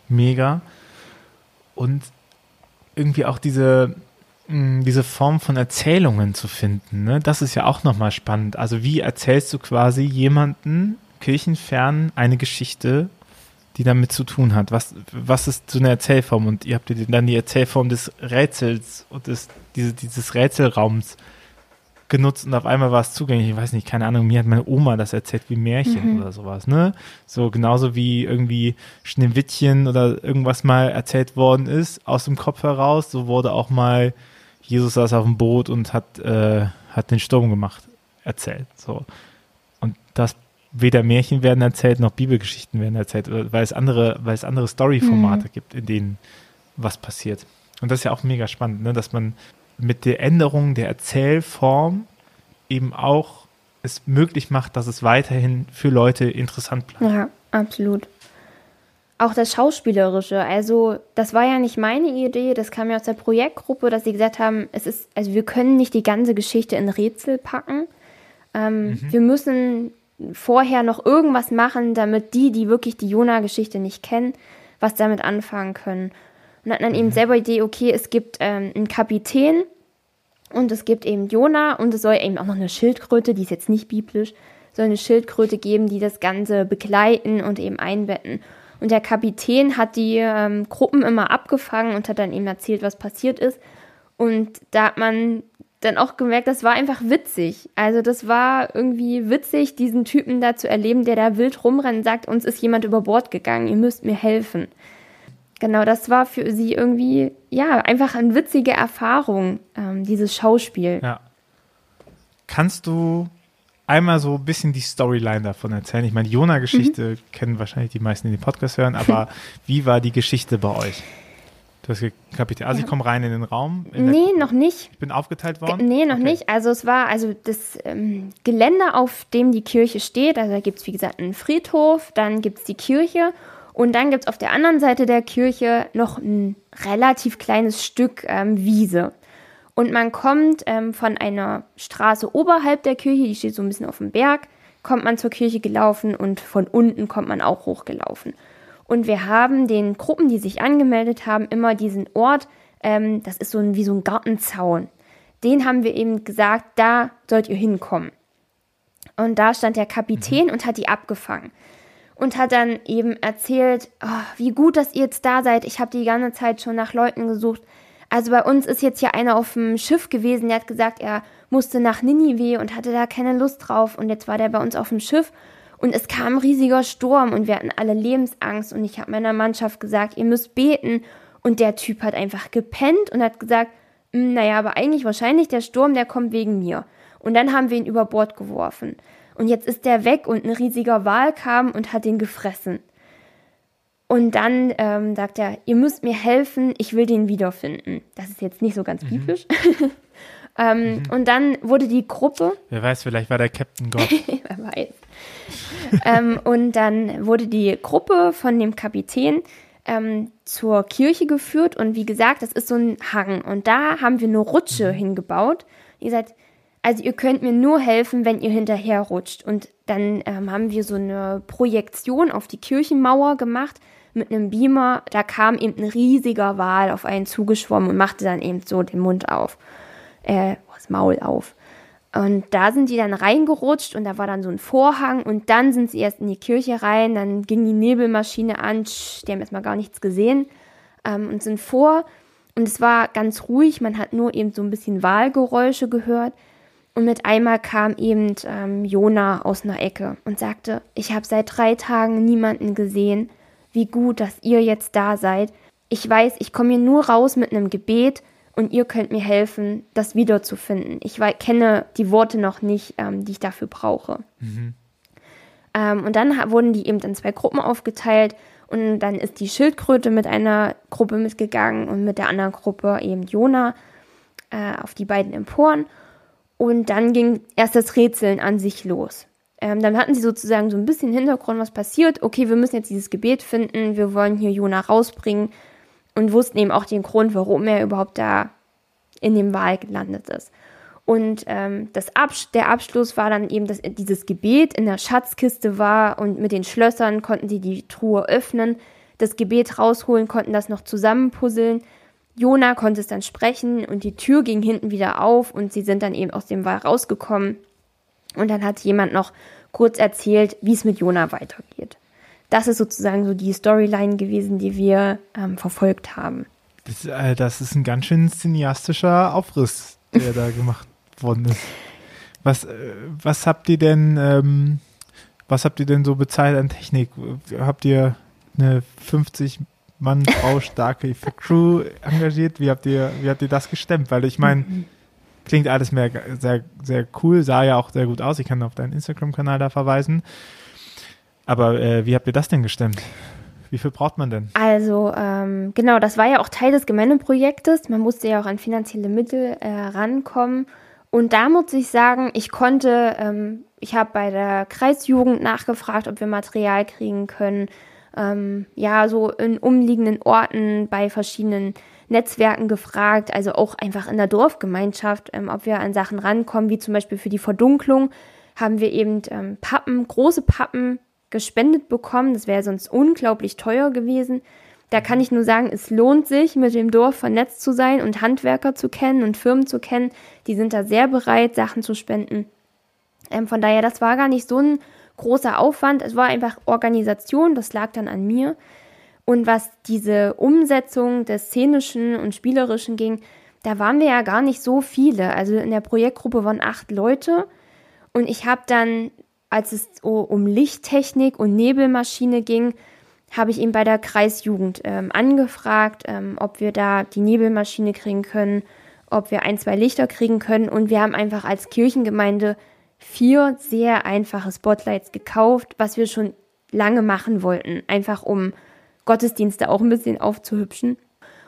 mega. Und irgendwie auch diese, mm, diese Form von Erzählungen zu finden, ne? das ist ja auch nochmal spannend. Also wie erzählst du quasi jemanden kirchenfern eine Geschichte, die damit zu tun hat? Was, was ist so eine Erzählform? Und ihr habt dann die Erzählform des Rätsels und des, diese, dieses Rätselraums genutzt und auf einmal war es zugänglich. Ich weiß nicht, keine Ahnung, mir hat meine Oma das erzählt wie Märchen mhm. oder sowas, ne? So genauso wie irgendwie Schneewittchen oder irgendwas mal erzählt worden ist aus dem Kopf heraus, so wurde auch mal Jesus saß auf dem Boot und hat, äh, hat den Sturm gemacht, erzählt. So. Und das weder Märchen werden erzählt noch Bibelgeschichten werden erzählt, weil es andere, weil es andere Story-Formate mhm. gibt, in denen was passiert. Und das ist ja auch mega spannend, ne? dass man mit der Änderung der Erzählform eben auch es möglich macht, dass es weiterhin für Leute interessant bleibt. Ja, absolut. Auch das Schauspielerische, also das war ja nicht meine Idee, das kam ja aus der Projektgruppe, dass sie gesagt haben, es ist, also wir können nicht die ganze Geschichte in Rätsel packen. Ähm, mhm. Wir müssen vorher noch irgendwas machen, damit die, die wirklich die Jona-Geschichte nicht kennen, was damit anfangen können. Und hatten dann eben mhm. selber die Idee, okay, es gibt ähm, einen Kapitän und es gibt eben Jona und es soll eben auch noch eine Schildkröte, die ist jetzt nicht biblisch, soll eine Schildkröte geben, die das Ganze begleiten und eben einbetten. Und der Kapitän hat die ähm, Gruppen immer abgefangen und hat dann eben erzählt, was passiert ist. Und da hat man dann auch gemerkt, das war einfach witzig. Also das war irgendwie witzig, diesen Typen da zu erleben, der da wild rumrennt und sagt, uns ist jemand über Bord gegangen, ihr müsst mir helfen. Genau, das war für sie irgendwie, ja, einfach eine witzige Erfahrung, ähm, dieses Schauspiel. Ja. Kannst du einmal so ein bisschen die Storyline davon erzählen? Ich meine, die Jona-Geschichte mhm. kennen wahrscheinlich die meisten, die den Podcast hören, aber wie war die Geschichte bei euch? Du hast Kapitän. Also ich komme rein in den Raum. In nee, noch nicht. Ich bin aufgeteilt worden? Nee, noch okay. nicht. Also es war also das ähm, Gelände, auf dem die Kirche steht. Also da gibt es, wie gesagt, einen Friedhof, dann gibt es die Kirche und dann gibt es auf der anderen Seite der Kirche noch ein relativ kleines Stück ähm, Wiese. Und man kommt ähm, von einer Straße oberhalb der Kirche, die steht so ein bisschen auf dem Berg, kommt man zur Kirche gelaufen und von unten kommt man auch hochgelaufen. Und wir haben den Gruppen, die sich angemeldet haben, immer diesen Ort, ähm, das ist so ein, wie so ein Gartenzaun. Den haben wir eben gesagt, da sollt ihr hinkommen. Und da stand der Kapitän mhm. und hat die abgefangen und hat dann eben erzählt, oh, wie gut, dass ihr jetzt da seid. Ich habe die ganze Zeit schon nach Leuten gesucht. Also bei uns ist jetzt hier einer auf dem Schiff gewesen, der hat gesagt, er musste nach Ninive und hatte da keine Lust drauf. Und jetzt war der bei uns auf dem Schiff und es kam ein riesiger Sturm und wir hatten alle Lebensangst. Und ich habe meiner Mannschaft gesagt, ihr müsst beten. Und der Typ hat einfach gepennt und hat gesagt, hm, naja, aber eigentlich wahrscheinlich der Sturm, der kommt wegen mir. Und dann haben wir ihn über Bord geworfen. Und jetzt ist der weg und ein riesiger Wal kam und hat ihn gefressen. Und dann ähm, sagt er, ihr müsst mir helfen, ich will den wiederfinden. Das ist jetzt nicht so ganz mhm. biblisch. Ähm, mhm. Und dann wurde die Gruppe. Wer weiß, vielleicht war der Captain Gott. Wer weiß. ähm, und dann wurde die Gruppe von dem Kapitän ähm, zur Kirche geführt. Und wie gesagt, das ist so ein Hang. Und da haben wir eine Rutsche mhm. hingebaut. Ihr seid, also ihr könnt mir nur helfen, wenn ihr hinterher rutscht. Und dann ähm, haben wir so eine Projektion auf die Kirchenmauer gemacht mit einem Beamer. Da kam eben ein riesiger Wal auf einen zugeschwommen und machte dann eben so den Mund auf äh, das Maul auf. Und da sind die dann reingerutscht und da war dann so ein Vorhang und dann sind sie erst in die Kirche rein, dann ging die Nebelmaschine an, tsch, die haben erstmal gar nichts gesehen ähm, und sind vor und es war ganz ruhig, man hat nur eben so ein bisschen Wahlgeräusche gehört und mit einmal kam eben ähm, Jona aus einer Ecke und sagte, ich habe seit drei Tagen niemanden gesehen, wie gut, dass ihr jetzt da seid. Ich weiß, ich komme hier nur raus mit einem Gebet und ihr könnt mir helfen, das wiederzufinden. Ich kenne die Worte noch nicht, ähm, die ich dafür brauche. Mhm. Ähm, und dann wurden die eben in zwei Gruppen aufgeteilt und dann ist die Schildkröte mit einer Gruppe mitgegangen und mit der anderen Gruppe eben Jona äh, auf die beiden Emporen. Und dann ging erst das Rätseln an sich los. Ähm, dann hatten sie sozusagen so ein bisschen Hintergrund, was passiert. Okay, wir müssen jetzt dieses Gebet finden, wir wollen hier Jona rausbringen und wussten eben auch den Grund, warum er überhaupt da in dem Wahl gelandet ist. Und ähm, das Abs der Abschluss war dann eben, dass dieses Gebet in der Schatzkiste war und mit den Schlössern konnten sie die Truhe öffnen, das Gebet rausholen, konnten das noch zusammenpuzzeln. Jona konnte es dann sprechen und die Tür ging hinten wieder auf und sie sind dann eben aus dem Wahl rausgekommen. Und dann hat jemand noch kurz erzählt, wie es mit Jona weitergeht das ist sozusagen so die Storyline gewesen, die wir ähm, verfolgt haben. Das, äh, das, ist ein ganz schön cineastischer Aufriss, der da gemacht worden ist. Was, äh, was habt ihr denn, ähm, was habt ihr denn so bezahlt an Technik? Habt ihr eine 50 Mann, Frau starke Crew engagiert? Wie habt ihr, wie habt ihr das gestemmt? Weil ich meine, klingt alles mehr sehr, sehr cool, sah ja auch sehr gut aus. Ich kann auf deinen Instagram-Kanal da verweisen. Aber äh, wie habt ihr das denn gestemmt? Wie viel braucht man denn? Also, ähm, genau, das war ja auch Teil des Gemeindeprojektes. Man musste ja auch an finanzielle Mittel äh, rankommen. Und da muss ich sagen, ich konnte, ähm, ich habe bei der Kreisjugend nachgefragt, ob wir Material kriegen können. Ähm, ja, so in umliegenden Orten bei verschiedenen Netzwerken gefragt, also auch einfach in der Dorfgemeinschaft, ähm, ob wir an Sachen rankommen, wie zum Beispiel für die Verdunklung haben wir eben ähm, Pappen, große Pappen gespendet bekommen. Das wäre sonst unglaublich teuer gewesen. Da kann ich nur sagen, es lohnt sich, mit dem Dorf vernetzt zu sein und Handwerker zu kennen und Firmen zu kennen. Die sind da sehr bereit, Sachen zu spenden. Ähm, von daher, das war gar nicht so ein großer Aufwand. Es war einfach Organisation, das lag dann an mir. Und was diese Umsetzung des Szenischen und Spielerischen ging, da waren wir ja gar nicht so viele. Also in der Projektgruppe waren acht Leute. Und ich habe dann als es um Lichttechnik und Nebelmaschine ging, habe ich ihn bei der Kreisjugend ähm, angefragt, ähm, ob wir da die Nebelmaschine kriegen können, ob wir ein, zwei Lichter kriegen können. Und wir haben einfach als Kirchengemeinde vier sehr einfache Spotlights gekauft, was wir schon lange machen wollten, einfach um Gottesdienste auch ein bisschen aufzuhübschen.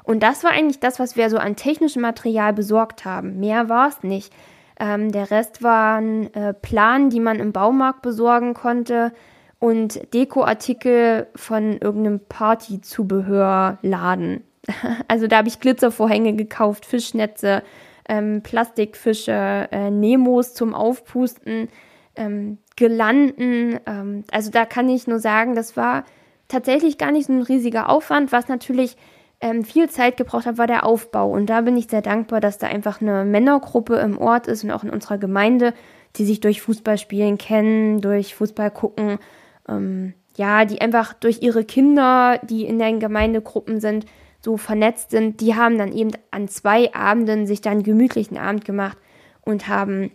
Und das war eigentlich das, was wir so an technischem Material besorgt haben. Mehr war es nicht. Ähm, der Rest waren äh, Planen, die man im Baumarkt besorgen konnte und Dekoartikel von irgendeinem Partyzubehörladen. also da habe ich Glitzervorhänge gekauft, Fischnetze, ähm, Plastikfische, äh, Nemos zum Aufpusten, ähm, Gelanden. Ähm, also da kann ich nur sagen, das war tatsächlich gar nicht so ein riesiger Aufwand, was natürlich ähm, viel Zeit gebraucht hat, war der Aufbau. Und da bin ich sehr dankbar, dass da einfach eine Männergruppe im Ort ist und auch in unserer Gemeinde, die sich durch Fußballspielen kennen, durch Fußball gucken, ähm, ja, die einfach durch ihre Kinder, die in den Gemeindegruppen sind, so vernetzt sind, die haben dann eben an zwei Abenden sich dann einen gemütlichen Abend gemacht und haben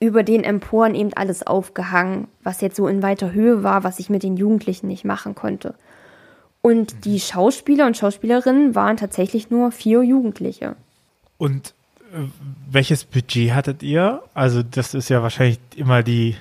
über den Emporen eben alles aufgehangen, was jetzt so in weiter Höhe war, was ich mit den Jugendlichen nicht machen konnte. Und die Schauspieler und Schauspielerinnen waren tatsächlich nur vier Jugendliche. Und äh, welches Budget hattet ihr? Also das ist ja wahrscheinlich immer die,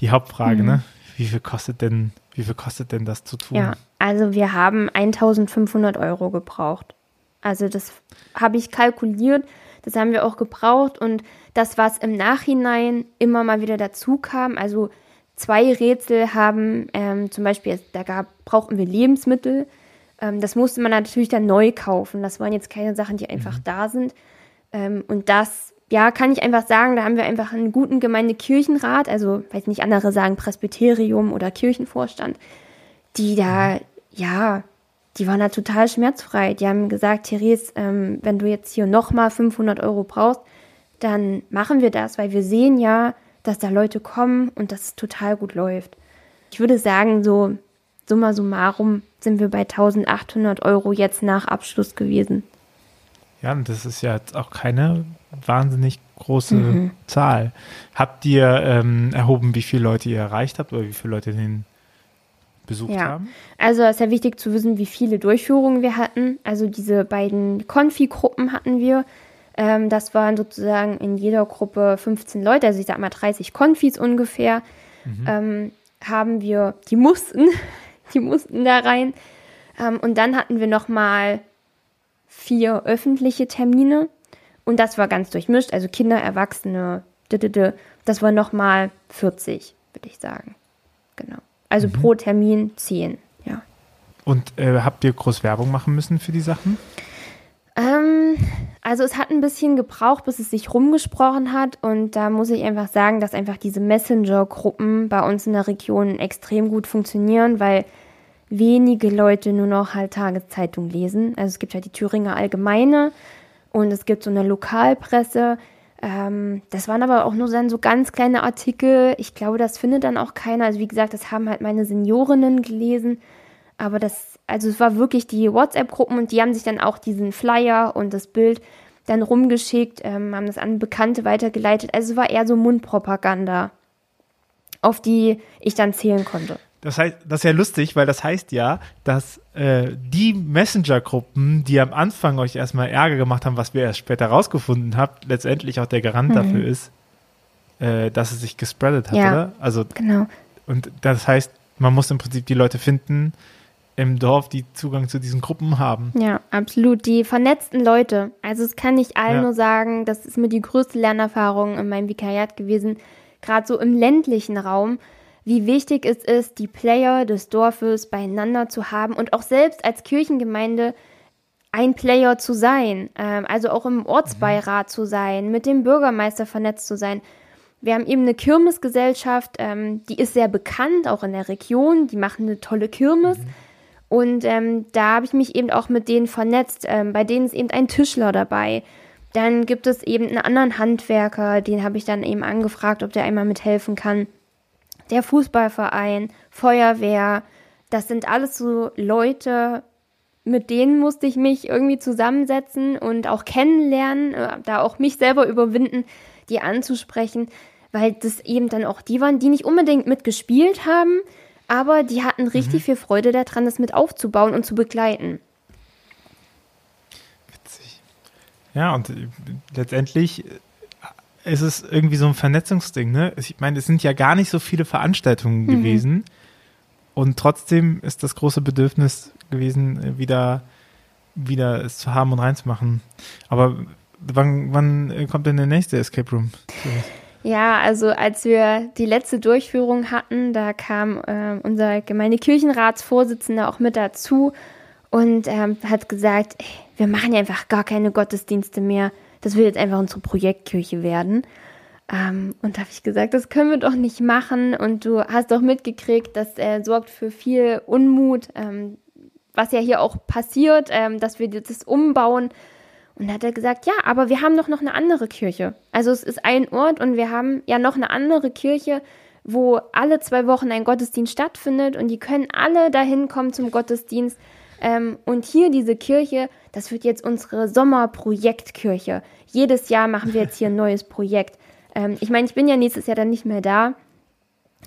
die Hauptfrage, mhm. ne? Wie viel kostet denn, wie viel kostet denn das zu tun? Ja, also wir haben 1500 Euro gebraucht. Also das habe ich kalkuliert. Das haben wir auch gebraucht und das, was im Nachhinein immer mal wieder dazu kam, also zwei Rätsel haben, ähm, zum Beispiel, da gab, brauchten wir Lebensmittel. Ähm, das musste man natürlich dann neu kaufen. Das waren jetzt keine Sachen, die einfach mhm. da sind. Ähm, und das, ja, kann ich einfach sagen, da haben wir einfach einen guten Gemeindekirchenrat, also, weiß nicht, andere sagen Presbyterium oder Kirchenvorstand, die da, mhm. Ja, die waren da total schmerzfrei. Die haben gesagt, Therese, ähm, wenn du jetzt hier nochmal 500 Euro brauchst, dann machen wir das, weil wir sehen ja, dass da Leute kommen und dass es total gut läuft. Ich würde sagen, so summa summarum sind wir bei 1800 Euro jetzt nach Abschluss gewesen. Ja, und das ist ja jetzt auch keine wahnsinnig große mhm. Zahl. Habt ihr ähm, erhoben, wie viele Leute ihr erreicht habt oder wie viele Leute den besucht ja. haben? Also es ist ja wichtig zu wissen, wie viele Durchführungen wir hatten. Also diese beiden Konfi-Gruppen hatten wir. Ähm, das waren sozusagen in jeder Gruppe 15 Leute, also ich sag mal 30 Konfis ungefähr. Mhm. Ähm, haben wir, die mussten, die mussten da rein. Ähm, und dann hatten wir nochmal vier öffentliche Termine. Und das war ganz durchmischt, also Kinder, Erwachsene, das war nochmal 40, würde ich sagen. Genau. Also mhm. pro Termin 10, ja. Und äh, habt ihr groß Werbung machen müssen für die Sachen? Ähm, also es hat ein bisschen gebraucht, bis es sich rumgesprochen hat. Und da muss ich einfach sagen, dass einfach diese Messenger-Gruppen bei uns in der Region extrem gut funktionieren, weil wenige Leute nur noch halt Tageszeitung lesen. Also es gibt halt die Thüringer Allgemeine und es gibt so eine Lokalpresse. Ähm, das waren aber auch nur dann so ganz kleine Artikel. Ich glaube, das findet dann auch keiner. Also wie gesagt, das haben halt meine Seniorinnen gelesen. Aber das, also es war wirklich die WhatsApp-Gruppen und die haben sich dann auch diesen Flyer und das Bild dann rumgeschickt, ähm, haben das an Bekannte weitergeleitet. Also es war eher so Mundpropaganda, auf die ich dann zählen konnte. Das heißt, das ist ja lustig, weil das heißt ja, dass äh, die Messenger-Gruppen, die am Anfang euch erstmal Ärger gemacht haben, was wir erst später rausgefunden habt, letztendlich auch der Garant mhm. dafür ist, äh, dass es sich gespreadet hat, ja, oder? Also genau. Und das heißt, man muss im Prinzip die Leute finden, im Dorf, die Zugang zu diesen Gruppen haben. Ja, absolut. Die vernetzten Leute. Also es kann ich allen ja. nur sagen, das ist mir die größte Lernerfahrung in meinem Vikariat gewesen, gerade so im ländlichen Raum, wie wichtig es ist, die Player des Dorfes beieinander zu haben und auch selbst als Kirchengemeinde ein Player zu sein, ähm, also auch im Ortsbeirat zu sein, mit dem Bürgermeister vernetzt zu sein. Wir haben eben eine Kirmesgesellschaft, ähm, die ist sehr bekannt, auch in der Region, die machen eine tolle Kirmes. Mhm. Und ähm, da habe ich mich eben auch mit denen vernetzt. Ähm, bei denen ist eben ein Tischler dabei. Dann gibt es eben einen anderen Handwerker, den habe ich dann eben angefragt, ob der einmal mithelfen kann. Der Fußballverein, Feuerwehr, das sind alles so Leute, mit denen musste ich mich irgendwie zusammensetzen und auch kennenlernen, äh, da auch mich selber überwinden, die anzusprechen, weil das eben dann auch die waren, die nicht unbedingt mitgespielt haben, aber die hatten richtig mhm. viel Freude daran, das mit aufzubauen und zu begleiten. Witzig. Ja, und äh, letztendlich äh, ist es irgendwie so ein Vernetzungsding, ne? Ich meine, es sind ja gar nicht so viele Veranstaltungen mhm. gewesen. Und trotzdem ist das große Bedürfnis gewesen, äh, wieder, wieder es zu haben und reinzumachen. Aber wann, wann kommt denn der nächste Escape Room? Ja, also als wir die letzte Durchführung hatten, da kam äh, unser Gemeindekirchenratsvorsitzender auch mit dazu und ähm, hat gesagt, ey, wir machen ja einfach gar keine Gottesdienste mehr. Das will jetzt einfach unsere Projektkirche werden. Ähm, und da habe ich gesagt, das können wir doch nicht machen. Und du hast doch mitgekriegt, das äh, sorgt für viel Unmut, ähm, was ja hier auch passiert, ähm, dass wir das umbauen. Und da hat er gesagt, ja, aber wir haben doch noch eine andere Kirche. Also es ist ein Ort und wir haben ja noch eine andere Kirche, wo alle zwei Wochen ein Gottesdienst stattfindet und die können alle dahin kommen zum Gottesdienst. Ähm, und hier diese Kirche, das wird jetzt unsere Sommerprojektkirche. Jedes Jahr machen wir jetzt hier ein neues Projekt. Ähm, ich meine, ich bin ja nächstes Jahr dann nicht mehr da.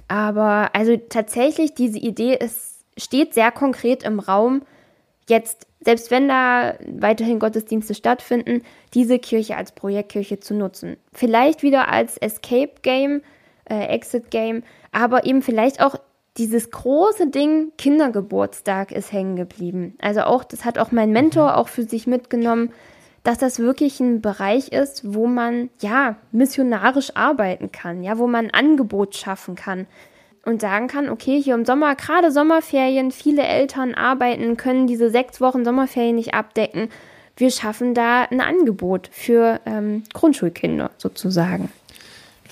Aber also tatsächlich, diese Idee ist, steht sehr konkret im Raum. Jetzt selbst wenn da weiterhin Gottesdienste stattfinden, diese Kirche als Projektkirche zu nutzen. Vielleicht wieder als Escape Game, äh, Exit Game, aber eben vielleicht auch dieses große Ding Kindergeburtstag ist hängen geblieben. Also auch, das hat auch mein Mentor mhm. auch für sich mitgenommen, dass das wirklich ein Bereich ist, wo man ja missionarisch arbeiten kann, ja, wo man ein Angebot schaffen kann und sagen kann, okay, hier im Sommer, gerade Sommerferien, viele Eltern arbeiten, können diese sechs Wochen Sommerferien nicht abdecken. Wir schaffen da ein Angebot für ähm, Grundschulkinder sozusagen.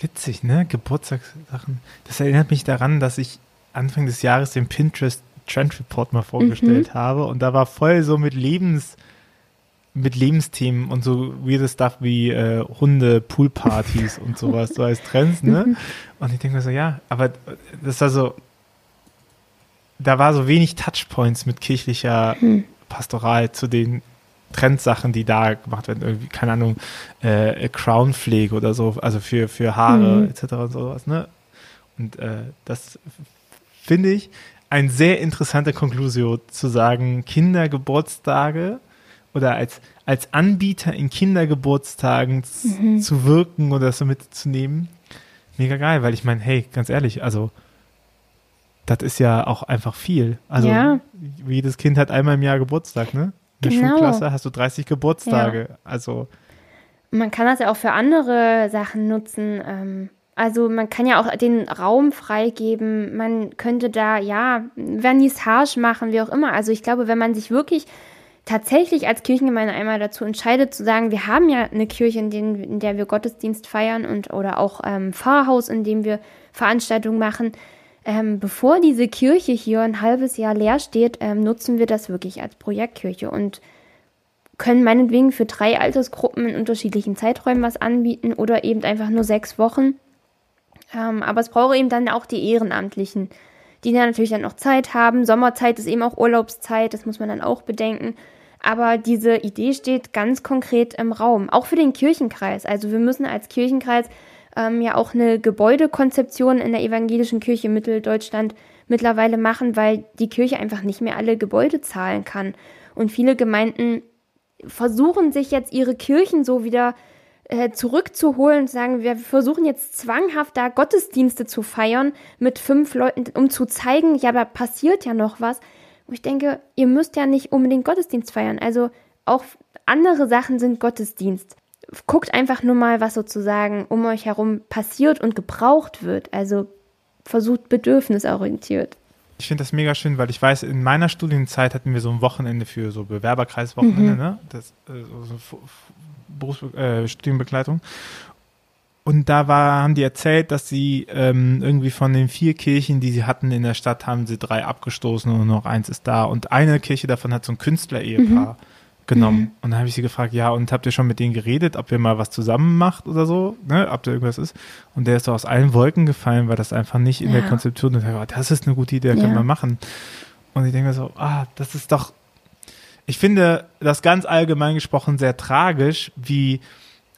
Witzig, ne? Geburtstagssachen. Das erinnert mich daran, dass ich Anfang des Jahres den Pinterest Trend Report mal vorgestellt mhm. habe und da war voll so mit Lebens mit Lebensthemen und so weirde Stuff wie äh, Hunde, Poolpartys und sowas, so als Trends, ne? Und ich denke mir so, ja, aber das war so, da war so wenig Touchpoints mit kirchlicher hm. Pastoral zu den Trendsachen, die da gemacht werden, irgendwie, keine Ahnung, äh, Crownpflege oder so, also für, für Haare mhm. etc. und sowas, ne? Und äh, das finde ich eine sehr interessante Konklusion zu sagen, Kindergeburtstage oder als, als Anbieter in Kindergeburtstagen mhm. zu wirken oder so mitzunehmen, mega geil, weil ich meine, hey, ganz ehrlich, also das ist ja auch einfach viel. Also ja. jedes Kind hat einmal im Jahr Geburtstag, ne? In der genau. Schulklasse hast du 30 Geburtstage. Ja. Also man kann das ja auch für andere Sachen nutzen. Ähm, also man kann ja auch den Raum freigeben. Man könnte da ja Vernissage machen, wie auch immer. Also ich glaube, wenn man sich wirklich tatsächlich als Kirchengemeinde einmal dazu entscheidet zu sagen, wir haben ja eine Kirche, in, denen, in der wir Gottesdienst feiern und oder auch ähm, Pfarrhaus, in dem wir Veranstaltungen machen, ähm, bevor diese Kirche hier ein halbes Jahr leer steht, ähm, nutzen wir das wirklich als Projektkirche und können meinetwegen für drei Altersgruppen in unterschiedlichen Zeiträumen was anbieten oder eben einfach nur sechs Wochen. Ähm, aber es braucht eben dann auch die Ehrenamtlichen, die dann natürlich dann noch Zeit haben. Sommerzeit ist eben auch Urlaubszeit, das muss man dann auch bedenken. Aber diese Idee steht ganz konkret im Raum, auch für den Kirchenkreis. Also wir müssen als Kirchenkreis ähm, ja auch eine Gebäudekonzeption in der evangelischen Kirche Mitteldeutschland mittlerweile machen, weil die Kirche einfach nicht mehr alle Gebäude zahlen kann. Und viele Gemeinden versuchen sich jetzt ihre Kirchen so wieder äh, zurückzuholen und sagen, wir versuchen jetzt zwanghaft da Gottesdienste zu feiern mit fünf Leuten, um zu zeigen, ja, da passiert ja noch was. Und ich denke, ihr müsst ja nicht unbedingt Gottesdienst feiern. Also auch andere Sachen sind Gottesdienst. Guckt einfach nur mal, was sozusagen um euch herum passiert und gebraucht wird. Also versucht bedürfnisorientiert. Ich finde das mega schön, weil ich weiß, in meiner Studienzeit hatten wir so ein Wochenende für so Bewerberkreiswochenende, mhm. ne? Das, äh, so Berufs äh, Studienbegleitung. Und da war, haben die erzählt, dass sie ähm, irgendwie von den vier Kirchen, die sie hatten in der Stadt, haben sie drei abgestoßen und noch eins ist da. Und eine Kirche davon hat so ein Künstler-Ehepaar mhm. genommen. Mhm. Und da habe ich sie gefragt, ja, und habt ihr schon mit denen geredet, ob ihr mal was zusammen macht oder so, ne, ob da irgendwas ist? Und der ist so aus allen Wolken gefallen, weil das einfach nicht in ja. der Konzeption ist. Das ist eine gute Idee, ja. können wir machen. Und ich denke mir so, ah, das ist doch, ich finde das ganz allgemein gesprochen sehr tragisch, wie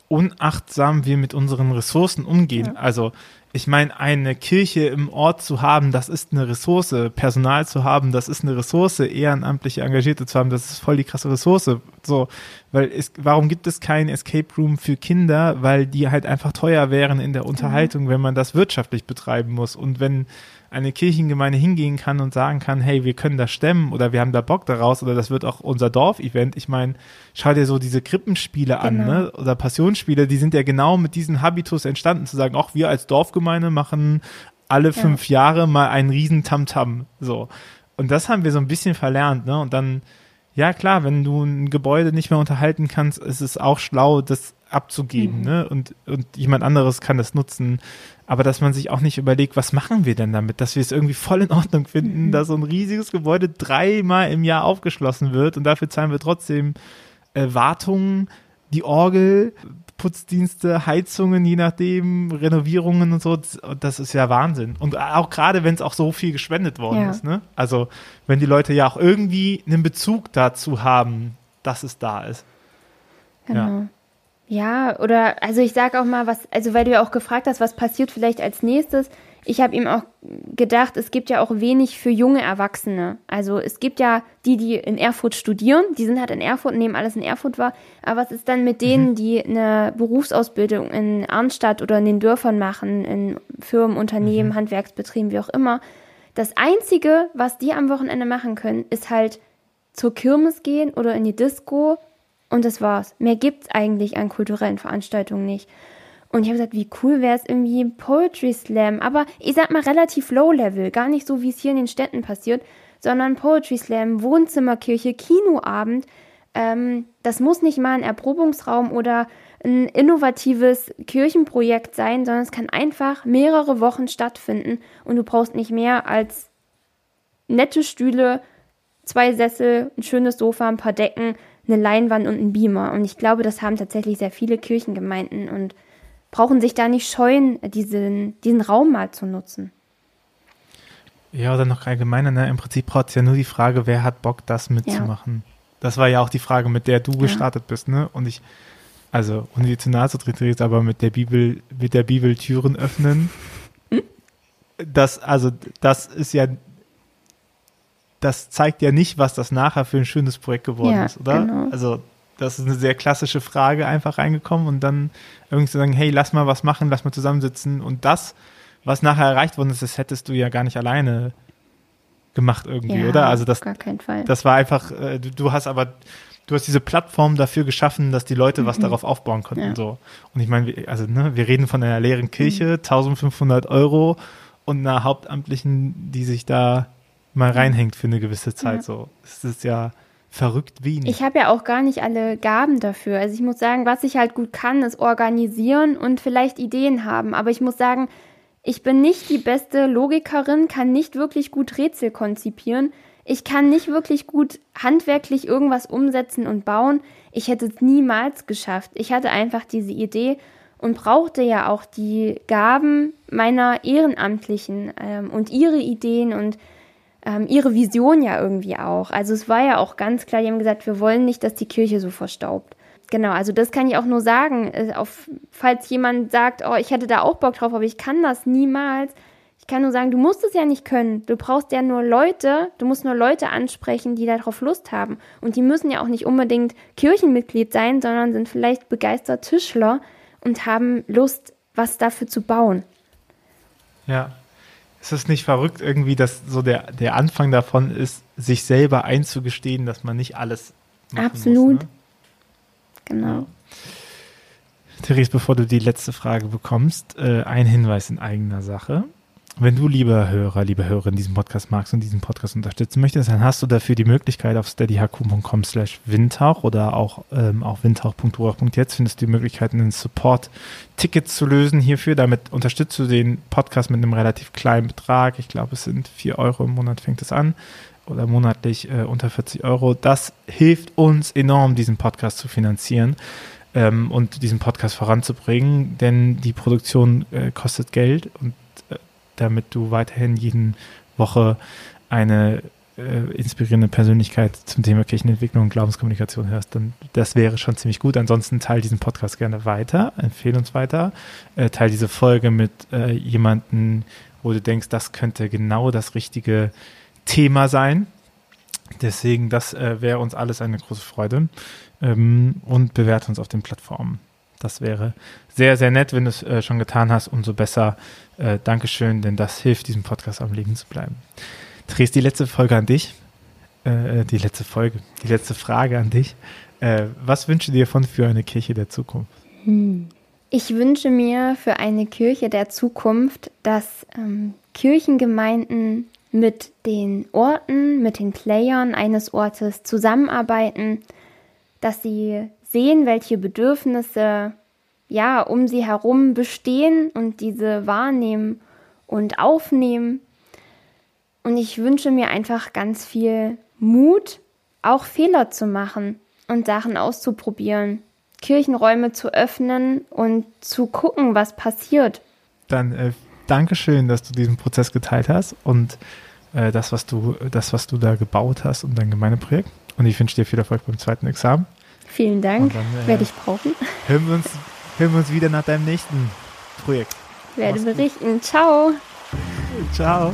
unachtsam wir mit unseren Ressourcen umgehen. Ja. Also ich meine, eine Kirche im Ort zu haben, das ist eine Ressource. Personal zu haben, das ist eine Ressource. Ehrenamtliche Engagierte zu haben, das ist voll die krasse Ressource. So, weil es, warum gibt es keinen Escape Room für Kinder? Weil die halt einfach teuer wären in der Unterhaltung, mhm. wenn man das wirtschaftlich betreiben muss. Und wenn eine Kirchengemeinde hingehen kann und sagen kann, hey, wir können das stemmen oder wir haben da Bock daraus oder das wird auch unser Dorf-Event. Ich meine, schau dir so diese Krippenspiele genau. an, ne? Oder Passionsspiele, die sind ja genau mit diesem Habitus entstanden, zu sagen, auch wir als Dorfgemeinde machen alle fünf ja. Jahre mal einen riesen Tamtam. -Tam, so. Und das haben wir so ein bisschen verlernt, ne? Und dann, ja klar, wenn du ein Gebäude nicht mehr unterhalten kannst, ist es auch schlau, das abzugeben, mhm. ne? Und, und jemand anderes kann das nutzen aber dass man sich auch nicht überlegt, was machen wir denn damit, dass wir es irgendwie voll in Ordnung finden, mhm. dass so ein riesiges Gebäude dreimal im Jahr aufgeschlossen wird und dafür zahlen wir trotzdem äh, Wartungen, die Orgel, Putzdienste, Heizungen, je nachdem, Renovierungen und so. Das ist ja Wahnsinn. Und auch gerade, wenn es auch so viel gespendet worden ja. ist. Ne? Also, wenn die Leute ja auch irgendwie einen Bezug dazu haben, dass es da ist. Genau. Ja. Ja, oder also ich sage auch mal, was, also weil du ja auch gefragt hast, was passiert vielleicht als nächstes. Ich habe ihm auch gedacht, es gibt ja auch wenig für junge Erwachsene. Also es gibt ja die, die in Erfurt studieren, die sind halt in Erfurt, nehmen alles in Erfurt wahr. Aber was ist dann mit denen, mhm. die eine Berufsausbildung in Arnstadt oder in den Dörfern machen, in Firmen, Unternehmen, mhm. Handwerksbetrieben, wie auch immer? Das Einzige, was die am Wochenende machen können, ist halt zur Kirmes gehen oder in die Disco Und das war's. Mehr gibt's eigentlich an kulturellen Veranstaltungen nicht. Und ich habe gesagt, wie cool wäre es irgendwie Poetry Slam, aber ich sag mal relativ low level, gar nicht so, wie es hier in den Städten passiert, sondern Poetry Slam, Wohnzimmerkirche, Kinoabend. Ähm, das muss nicht mal ein Erprobungsraum oder ein innovatives Kirchenprojekt sein, sondern es kann einfach mehrere Wochen stattfinden und du brauchst nicht mehr als nette Stühle, zwei Sessel, ein schönes Sofa, ein paar Decken, eine Leinwand und ein Beamer. Und ich glaube, das haben tatsächlich sehr viele Kirchengemeinden und brauchen sich da nicht scheuen, diesen, diesen Raum mal zu nutzen. Ja, oder noch allgemeiner, ne? im Prinzip braucht es ja nur die Frage, wer hat Bock, das mitzumachen. Ja. Das war ja auch die Frage, mit der du ja. gestartet bist, ne? Und ich, also, ohne die zu nahe zu treten, aber mit der Bibel, mit der Bibel Türen öffnen, hm? das, also, das ist ja, das zeigt ja nicht, was das nachher für ein schönes Projekt geworden ja, ist, oder? Genau. Also, das ist eine sehr klassische Frage einfach reingekommen und dann irgendwie zu sagen, hey, lass mal was machen, lass mal zusammensitzen und das, was nachher erreicht worden ist, das hättest du ja gar nicht alleine gemacht irgendwie, ja, oder? Also das, gar keinen Fall. das war einfach, äh, du, du, hast aber, du hast diese Plattform dafür geschaffen, dass die Leute mhm. was darauf aufbauen konnten. Ja. So. Und ich meine, also ne, wir reden von einer leeren Kirche, mhm. 1500 Euro und einer Hauptamtlichen, die sich da mal reinhängt für eine gewisse Zeit. Ja. So, es ist ja verrückt wenig. Ich habe ja auch gar nicht alle Gaben dafür. Also ich muss sagen, was ich halt gut kann, ist organisieren und vielleicht Ideen haben. Aber ich muss sagen, ich bin nicht die beste Logikerin, kann nicht wirklich gut Rätsel konzipieren. Ich kann nicht wirklich gut handwerklich irgendwas umsetzen und bauen. Ich hätte es niemals geschafft. Ich hatte einfach diese Idee und brauchte ja auch die Gaben meiner Ehrenamtlichen ähm, und ihre Ideen und ähm, ihre Vision ja irgendwie auch. Also es war ja auch ganz klar, die haben gesagt, wir wollen nicht, dass die Kirche so verstaubt. Genau, also das kann ich auch nur sagen. Äh, auf, falls jemand sagt, oh, ich hätte da auch Bock drauf, aber ich kann das niemals. Ich kann nur sagen, du musst es ja nicht können. Du brauchst ja nur Leute, du musst nur Leute ansprechen, die darauf Lust haben. Und die müssen ja auch nicht unbedingt Kirchenmitglied sein, sondern sind vielleicht begeistert Tischler und haben Lust, was dafür zu bauen. Ja, ist es nicht verrückt irgendwie, dass so der, der Anfang davon ist, sich selber einzugestehen, dass man nicht alles Absolut. Muss, ne? Genau. Ja. Therese, bevor du die letzte Frage bekommst, äh, ein Hinweis in eigener Sache. Wenn du, lieber Hörer, liebe Hörerin, diesen Podcast magst und diesen Podcast unterstützen möchtest, dann hast du dafür die Möglichkeit auf steadyhq.com slash windhauch oder auch ähm, auf windhauch.org.jetzt findest du die Möglichkeit, einen Support-Ticket zu lösen hierfür. Damit unterstützt du den Podcast mit einem relativ kleinen Betrag. Ich glaube, es sind vier Euro im Monat fängt es an oder monatlich äh, unter 40 Euro. Das hilft uns enorm, diesen Podcast zu finanzieren ähm, und diesen Podcast voranzubringen, denn die Produktion äh, kostet Geld und damit du weiterhin jeden Woche eine äh, inspirierende Persönlichkeit zum Thema Kirchenentwicklung und Glaubenskommunikation hörst, dann das wäre schon ziemlich gut. Ansonsten teile diesen Podcast gerne weiter, empfehle uns weiter, äh, teile diese Folge mit äh, jemandem, wo du denkst, das könnte genau das richtige Thema sein. Deswegen, das äh, wäre uns alles eine große Freude. Ähm, und bewerte uns auf den Plattformen. Das wäre sehr, sehr nett, wenn du es äh, schon getan hast. Umso besser. Äh, Dankeschön, denn das hilft, diesem Podcast am Leben zu bleiben. Dres, die letzte Folge an dich. Äh, die letzte Folge, die letzte Frage an dich. Äh, was wünsche dir von für eine Kirche der Zukunft? Hm. Ich wünsche mir für eine Kirche der Zukunft, dass ähm, Kirchengemeinden mit den Orten, mit den Playern eines Ortes zusammenarbeiten, dass sie sehen, welche Bedürfnisse ja um sie herum bestehen und diese wahrnehmen und aufnehmen. Und ich wünsche mir einfach ganz viel Mut, auch Fehler zu machen und Sachen auszuprobieren, Kirchenräume zu öffnen und zu gucken, was passiert. Dann äh, Dankeschön, dass du diesen Prozess geteilt hast und äh, das, was du, das, was du da gebaut hast und dein Gemeindeprojekt. Und ich wünsche dir viel Erfolg beim zweiten Examen. Vielen Dank. Dann, äh, Werde ich brauchen. Hören wir, uns, hören wir uns wieder nach deinem nächsten Projekt. Werde Mach's berichten. Gut. Ciao. Ciao.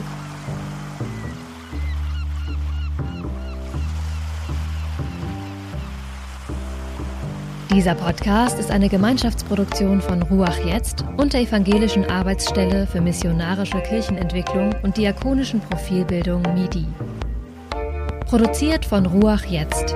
Dieser Podcast ist eine Gemeinschaftsproduktion von Ruach Jetzt und der Evangelischen Arbeitsstelle für missionarische Kirchenentwicklung und diakonischen Profilbildung MIDI. Produziert von Ruach Jetzt.